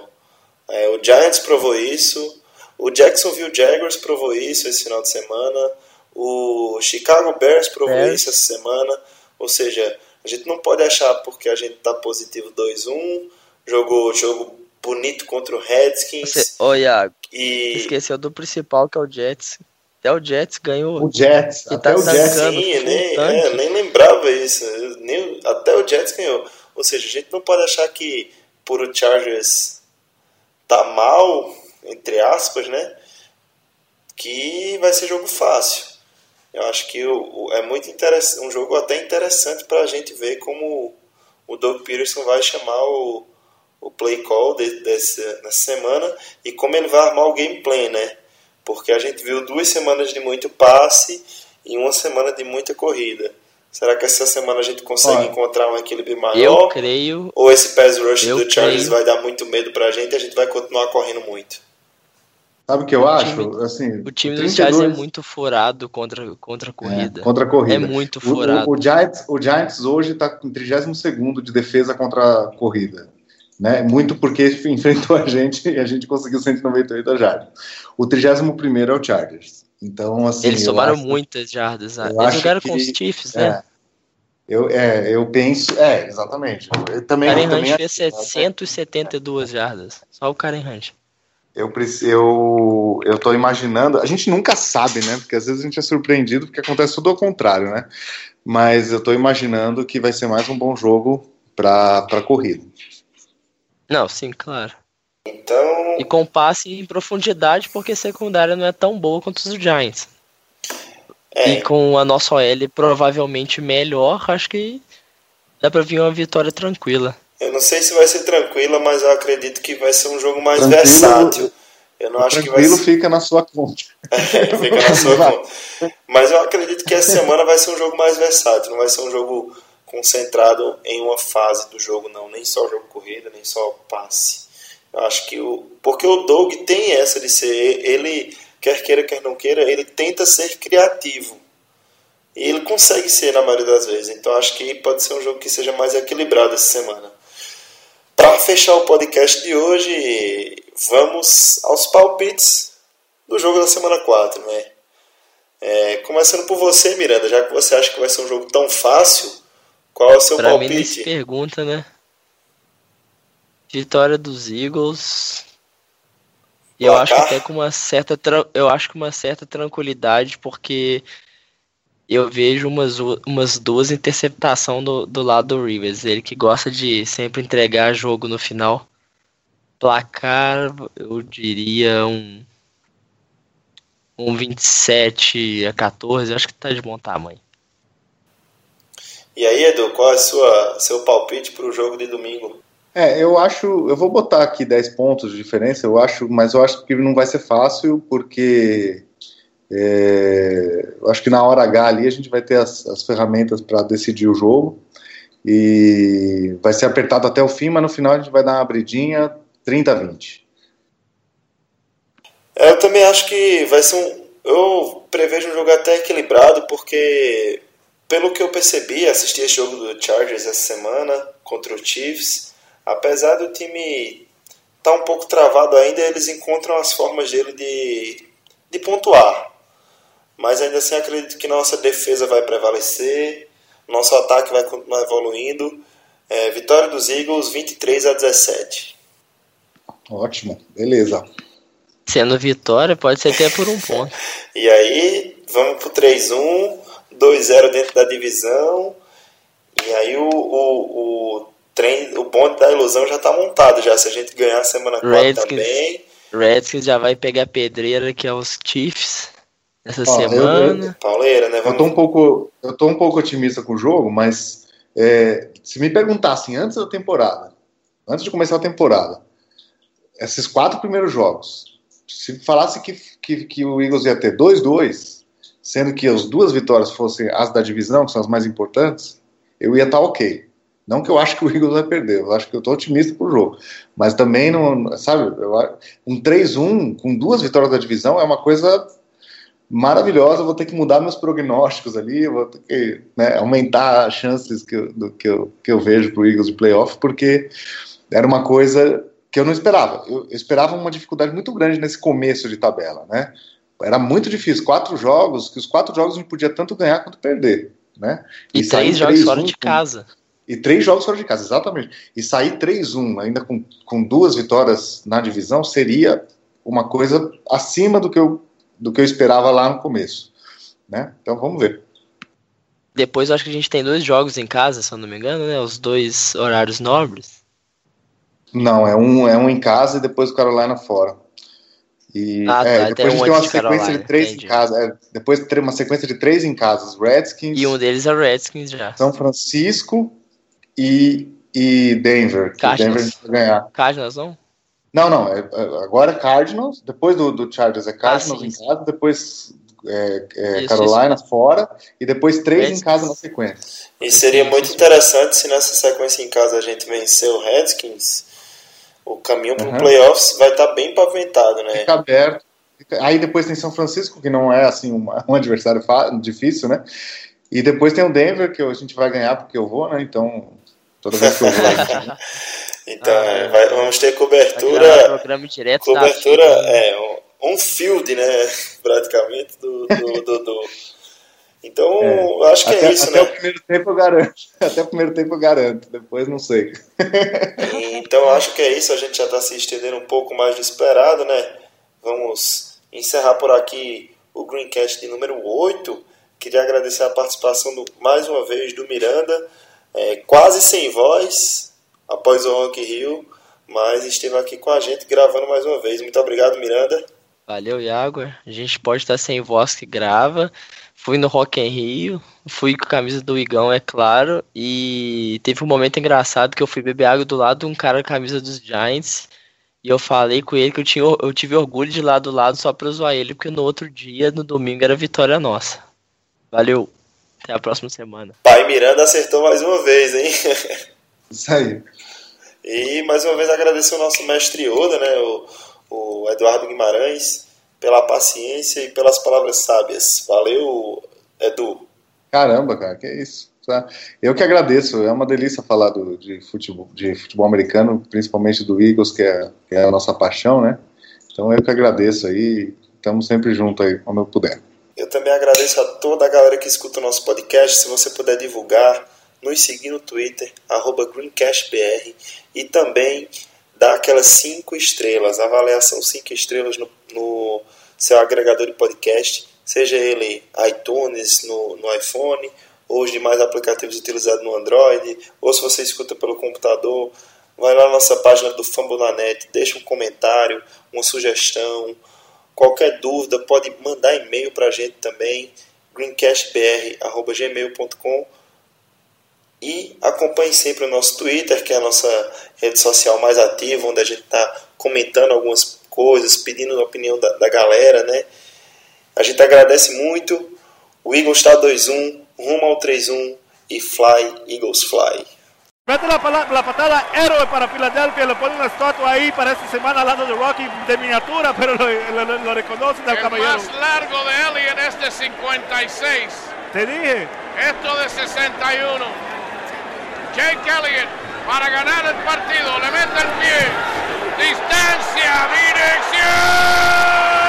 É, o Giants provou isso, o Jacksonville Jaguars provou isso esse final de semana, o Chicago Bears provou Bears. isso essa semana. Ou seja, a gente não pode achar porque a gente tá positivo 2-1, jogou jogo bonito contra o Redskins Você, ô, Iago, e esqueceu do principal que é o Jets. Até o Jets ganhou. O Jets, E até tá o Jets. Sim, nem, tanque. é, nem lembrava isso. Nem, até o Jets ganhou. Ou seja, a gente não pode achar que por o Chargers tá mal, entre aspas, né? Que vai ser jogo fácil. Eu acho que o, o- é muito interessante, um jogo até interessante para a gente ver como o Doug Peterson vai chamar o, o play call de, desse, nessa semana e como ele vai armar o gameplay, né? Porque a gente viu duas semanas de muito passe e uma semana de muita corrida. Será que essa semana a gente consegue Olha, encontrar um equilíbrio Eu maior? creio. Ou esse pass rush eu do Chargers creio. vai dar muito medo pra gente e a gente vai continuar correndo muito? Sabe o que eu acho? time- assim, O time dos 32 Giants é muito furado contra, contra a corrida. É, contra a corrida. É muito O- furado. O, o Giants, o Giants hoje está em 32 de defesa contra a corrida. Né? Muito porque enfrentou a gente e a gente conseguiu 198 jardas. O 31 é o Chargers. Então, assim. Eles eu tomaram acho- muitas jardas. ah. eu Eles jogaram que- com os Chiefs, né? É, eu, é, eu penso. É, exatamente. Eu também, Karen eu também Hunt fez 172 jardas. Só o Karen Hunt. Eu, eu, eu tô imaginando. A gente nunca sabe, né? Porque às vezes a gente é surpreendido porque acontece tudo ao contrário, né? Mas eu tô imaginando que vai ser mais um bom jogo para corrida. Não, sim, claro. Então, E com passe em profundidade, porque a secundária não é tão boa quanto os do Giants. é, E com a nossa OL provavelmente melhor, acho que dá pra vir uma vitória tranquila. eu não sei se vai ser tranquila, mas eu acredito que vai ser um jogo mais Tranquilo, versátil. Eu não acho que vai Tranquilo, ser. fica na sua conta. *laughs* Fica na sua conta. Mas eu acredito que essa semana vai ser um jogo mais versátil, não vai ser um jogo concentrado em uma fase do jogo, não. Nem só jogo corrida, nem só passe. Eu acho que o. Porque o Doug tem essa de ser. Ele, quer queira, quer não queira, ele tenta ser criativo. E ele consegue ser na maioria das vezes. Então acho que pode ser um jogo que seja mais equilibrado essa semana. Para fechar o podcast de hoje, vamos aos palpites do jogo da semana 4, né? É, começando por você, Miranda, já que você acha que vai ser um jogo tão fácil, qual é o seu pra palpite? Mim nem se pergunta, né? Vitória dos Eagles. E eu acho que até com uma certa eu acho que uma certa tranquilidade, porque eu vejo umas, umas duas interceptações do, do lado do Rivers. Ele que gosta de sempre entregar jogo no final. Placar, eu diria um um 27 a 14, acho que tá de bom tamanho. E aí, Edu, qual é o seu palpite para o jogo de domingo? É, eu acho, eu vou botar aqui 10 pontos de diferença, eu acho, mas eu acho que não vai ser fácil, porque é, eu acho que na hora H ali a gente vai ter as, as ferramentas para decidir o jogo, e vai ser apertado até o fim, mas no final a gente vai dar uma abridinha 30 a 20. Eu também acho que vai ser um. Eu prevejo um jogo até equilibrado, porque, pelo que eu percebi, assisti esse jogo do Chargers essa semana contra o Chiefs. Apesar do time estar tá um pouco travado ainda, eles encontram as formas dele de, de pontuar. Mas ainda assim acredito que nossa defesa vai prevalecer, nosso ataque vai continuar evoluindo. É, vitória dos Eagles 23 a 17. Ótimo, beleza. Sendo vitória, pode ser até por um ponto. *laughs* e aí, vamos pro 3-1, 2-0 dentro da divisão. E aí o, o, o, trem, o bonde da ilusão já tá montado já. Se a gente ganhar a semana 4 Redskins, também. Redskins já vai pegar pedreira que é os Chiefs essa semana. Eu, Pauleira, né? Vamos... Eu, tô um pouco, eu tô um pouco otimista com o jogo, mas é, se me perguntassem antes da temporada, antes de começar a temporada, esses quatro primeiros jogos, se falasse que, que, que o Eagles ia ter 2-2, sendo que as duas vitórias fossem as da divisão, que são as mais importantes, eu ia estar tá ok. Não que eu acho que o Eagles vai perder, eu acho que eu estou otimista pro jogo. Mas também, não, sabe, eu, um 3-1 com duas vitórias da divisão é uma coisa maravilhosa. Eu vou ter que mudar meus prognósticos ali, vou ter que né, aumentar as chances que eu, do, que eu, que eu vejo pro Eagles de playoff, porque era uma coisa que eu não esperava. Eu, eu esperava uma dificuldade muito grande nesse começo de tabela, né? Era muito difícil. Quatro jogos, que os quatro jogos a gente podia tanto ganhar quanto perder, né? E, e três jogos 3, fora 1, de casa. E três jogos fora de casa, exatamente. E sair 3-1, ainda com, com duas vitórias na divisão, seria uma coisa acima do que eu, do que eu esperava lá no começo. Né? Então vamos ver. Depois eu acho que a gente tem dois jogos em casa, se eu não me engano, né? Os dois horários nobres. Não, é um, é um em casa e depois o Carolina fora. E ah, é, tá, depois a gente tem uma sequência Carolina, de três entendi. em casa. É, depois tem uma sequência de três em casa. Os Redskins. E um deles é o Redskins já. São Francisco e, e Denver. Que Denver ganhar. Cardinals não? Não, não. É, agora é Cardinals. Depois do, do Chargers é Cardinals ah, em casa. Depois é, é isso, Carolina isso. fora. E depois três Redskins. em casa na sequência. E seria muito interessante se nessa sequência em casa a gente vencer o Redskins o caminho para o uhum. playoffs vai estar tá bem pavimentado, né? Fica aberto. Aí depois tem São Francisco, que não é assim um, *laughs* um adversário difícil, né? E depois tem o Denver, que a gente vai ganhar porque eu vou, né? Então, toda vez que eu vou. Gente... *laughs* então, ah, vai, vamos ter cobertura. Programa direto cobertura, é, um, um field, né? *laughs* Praticamente, do, do, do, do então, é. acho que é até, é isso, até né? o primeiro tempo eu garanto. *laughs* Até o primeiro tempo eu garanto. Depois não sei. então, acho que é isso. A gente já está se estendendo um pouco mais do esperado, né? Vamos encerrar por aqui o Greencast de número 8. Queria agradecer a participação do, mais uma vez do Miranda, é, quase sem voz, após o Rock Rio, mas esteve aqui com a gente gravando mais uma vez. Muito obrigado, Miranda. Valeu, Iago. A gente pode estar sem voz que grava. Fui no Rock em Rio, fui com a camisa do Igão, é claro, e teve um momento engraçado que eu fui beber água do lado de um cara com a camisa dos Giants, e eu falei com ele que eu, tinha, eu tive orgulho de lá do lado só pra zoar ele, porque no outro dia, no domingo, era vitória nossa. Valeu, até a próxima semana. Pai Miranda acertou mais uma vez, hein? *laughs* Isso aí. E mais uma vez agradecer o nosso mestre Oda, né, o, o Eduardo Guimarães, pela paciência e pelas palavras sábias. Valeu, Edu. Caramba, cara, que isso. Tá? Eu que agradeço, é uma delícia falar do, de, futebol, de futebol americano, principalmente do Eagles, que é, que é a nossa paixão, né? Então eu que agradeço aí, estamos sempre juntos aí, quando eu puder. Eu também agradeço a toda a galera que escuta o nosso podcast. Se você puder divulgar, nos seguir no Twitter, GreencastBR, e também dar aquelas cinco estrelas, avaliação cinco estrelas no, no seu agregador de podcast, seja ele iTunes no, no iPhone, ou os demais aplicativos utilizados no Android, ou se você escuta pelo computador, vai lá na nossa página do Fambonanet, deixa um comentário, uma sugestão, qualquer dúvida, pode mandar e-mail para a gente também, greencastbr.gmail.com e acompanhe sempre o nosso Twitter, que é a nossa rede social mais ativa, onde a gente está comentando algumas coisas, pedindo a opinião da, da galera, né? A gente agradece muito. O Eagles está 2-1, rumo ao 3-1 e fly, Eagles fly. Mete la, la, patada héroe para Filadelfia, le pone una estatua ahí para esta semana al lado de Rocky de miniatura, pero lo, lo, lo reconocen del El caballero. más largo de Alien es de 56. Te dije. Esto de 61. Jake Elliott para ganar el partido, le mete el pie. Distancia, dirección.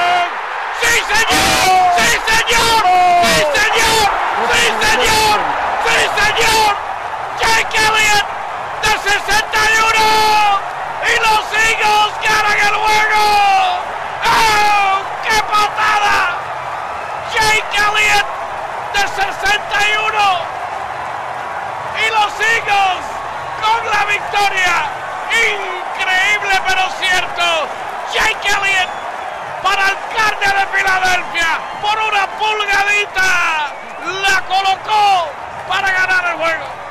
¡Sí, señor! ¡Sí, señor! ¡Sí, señor! ¡Sí, señor! ¡Sí, señor! Jake Elliott de 61 y los Eagles ganan el juego. ¡Oh, qué patada! Jake Elliott de 61 y los Eagles con la victoria. Increíble pero cierto. Jake Elliott para el carne de Filadelfia por una pulgadita. La colocó para ganar el juego.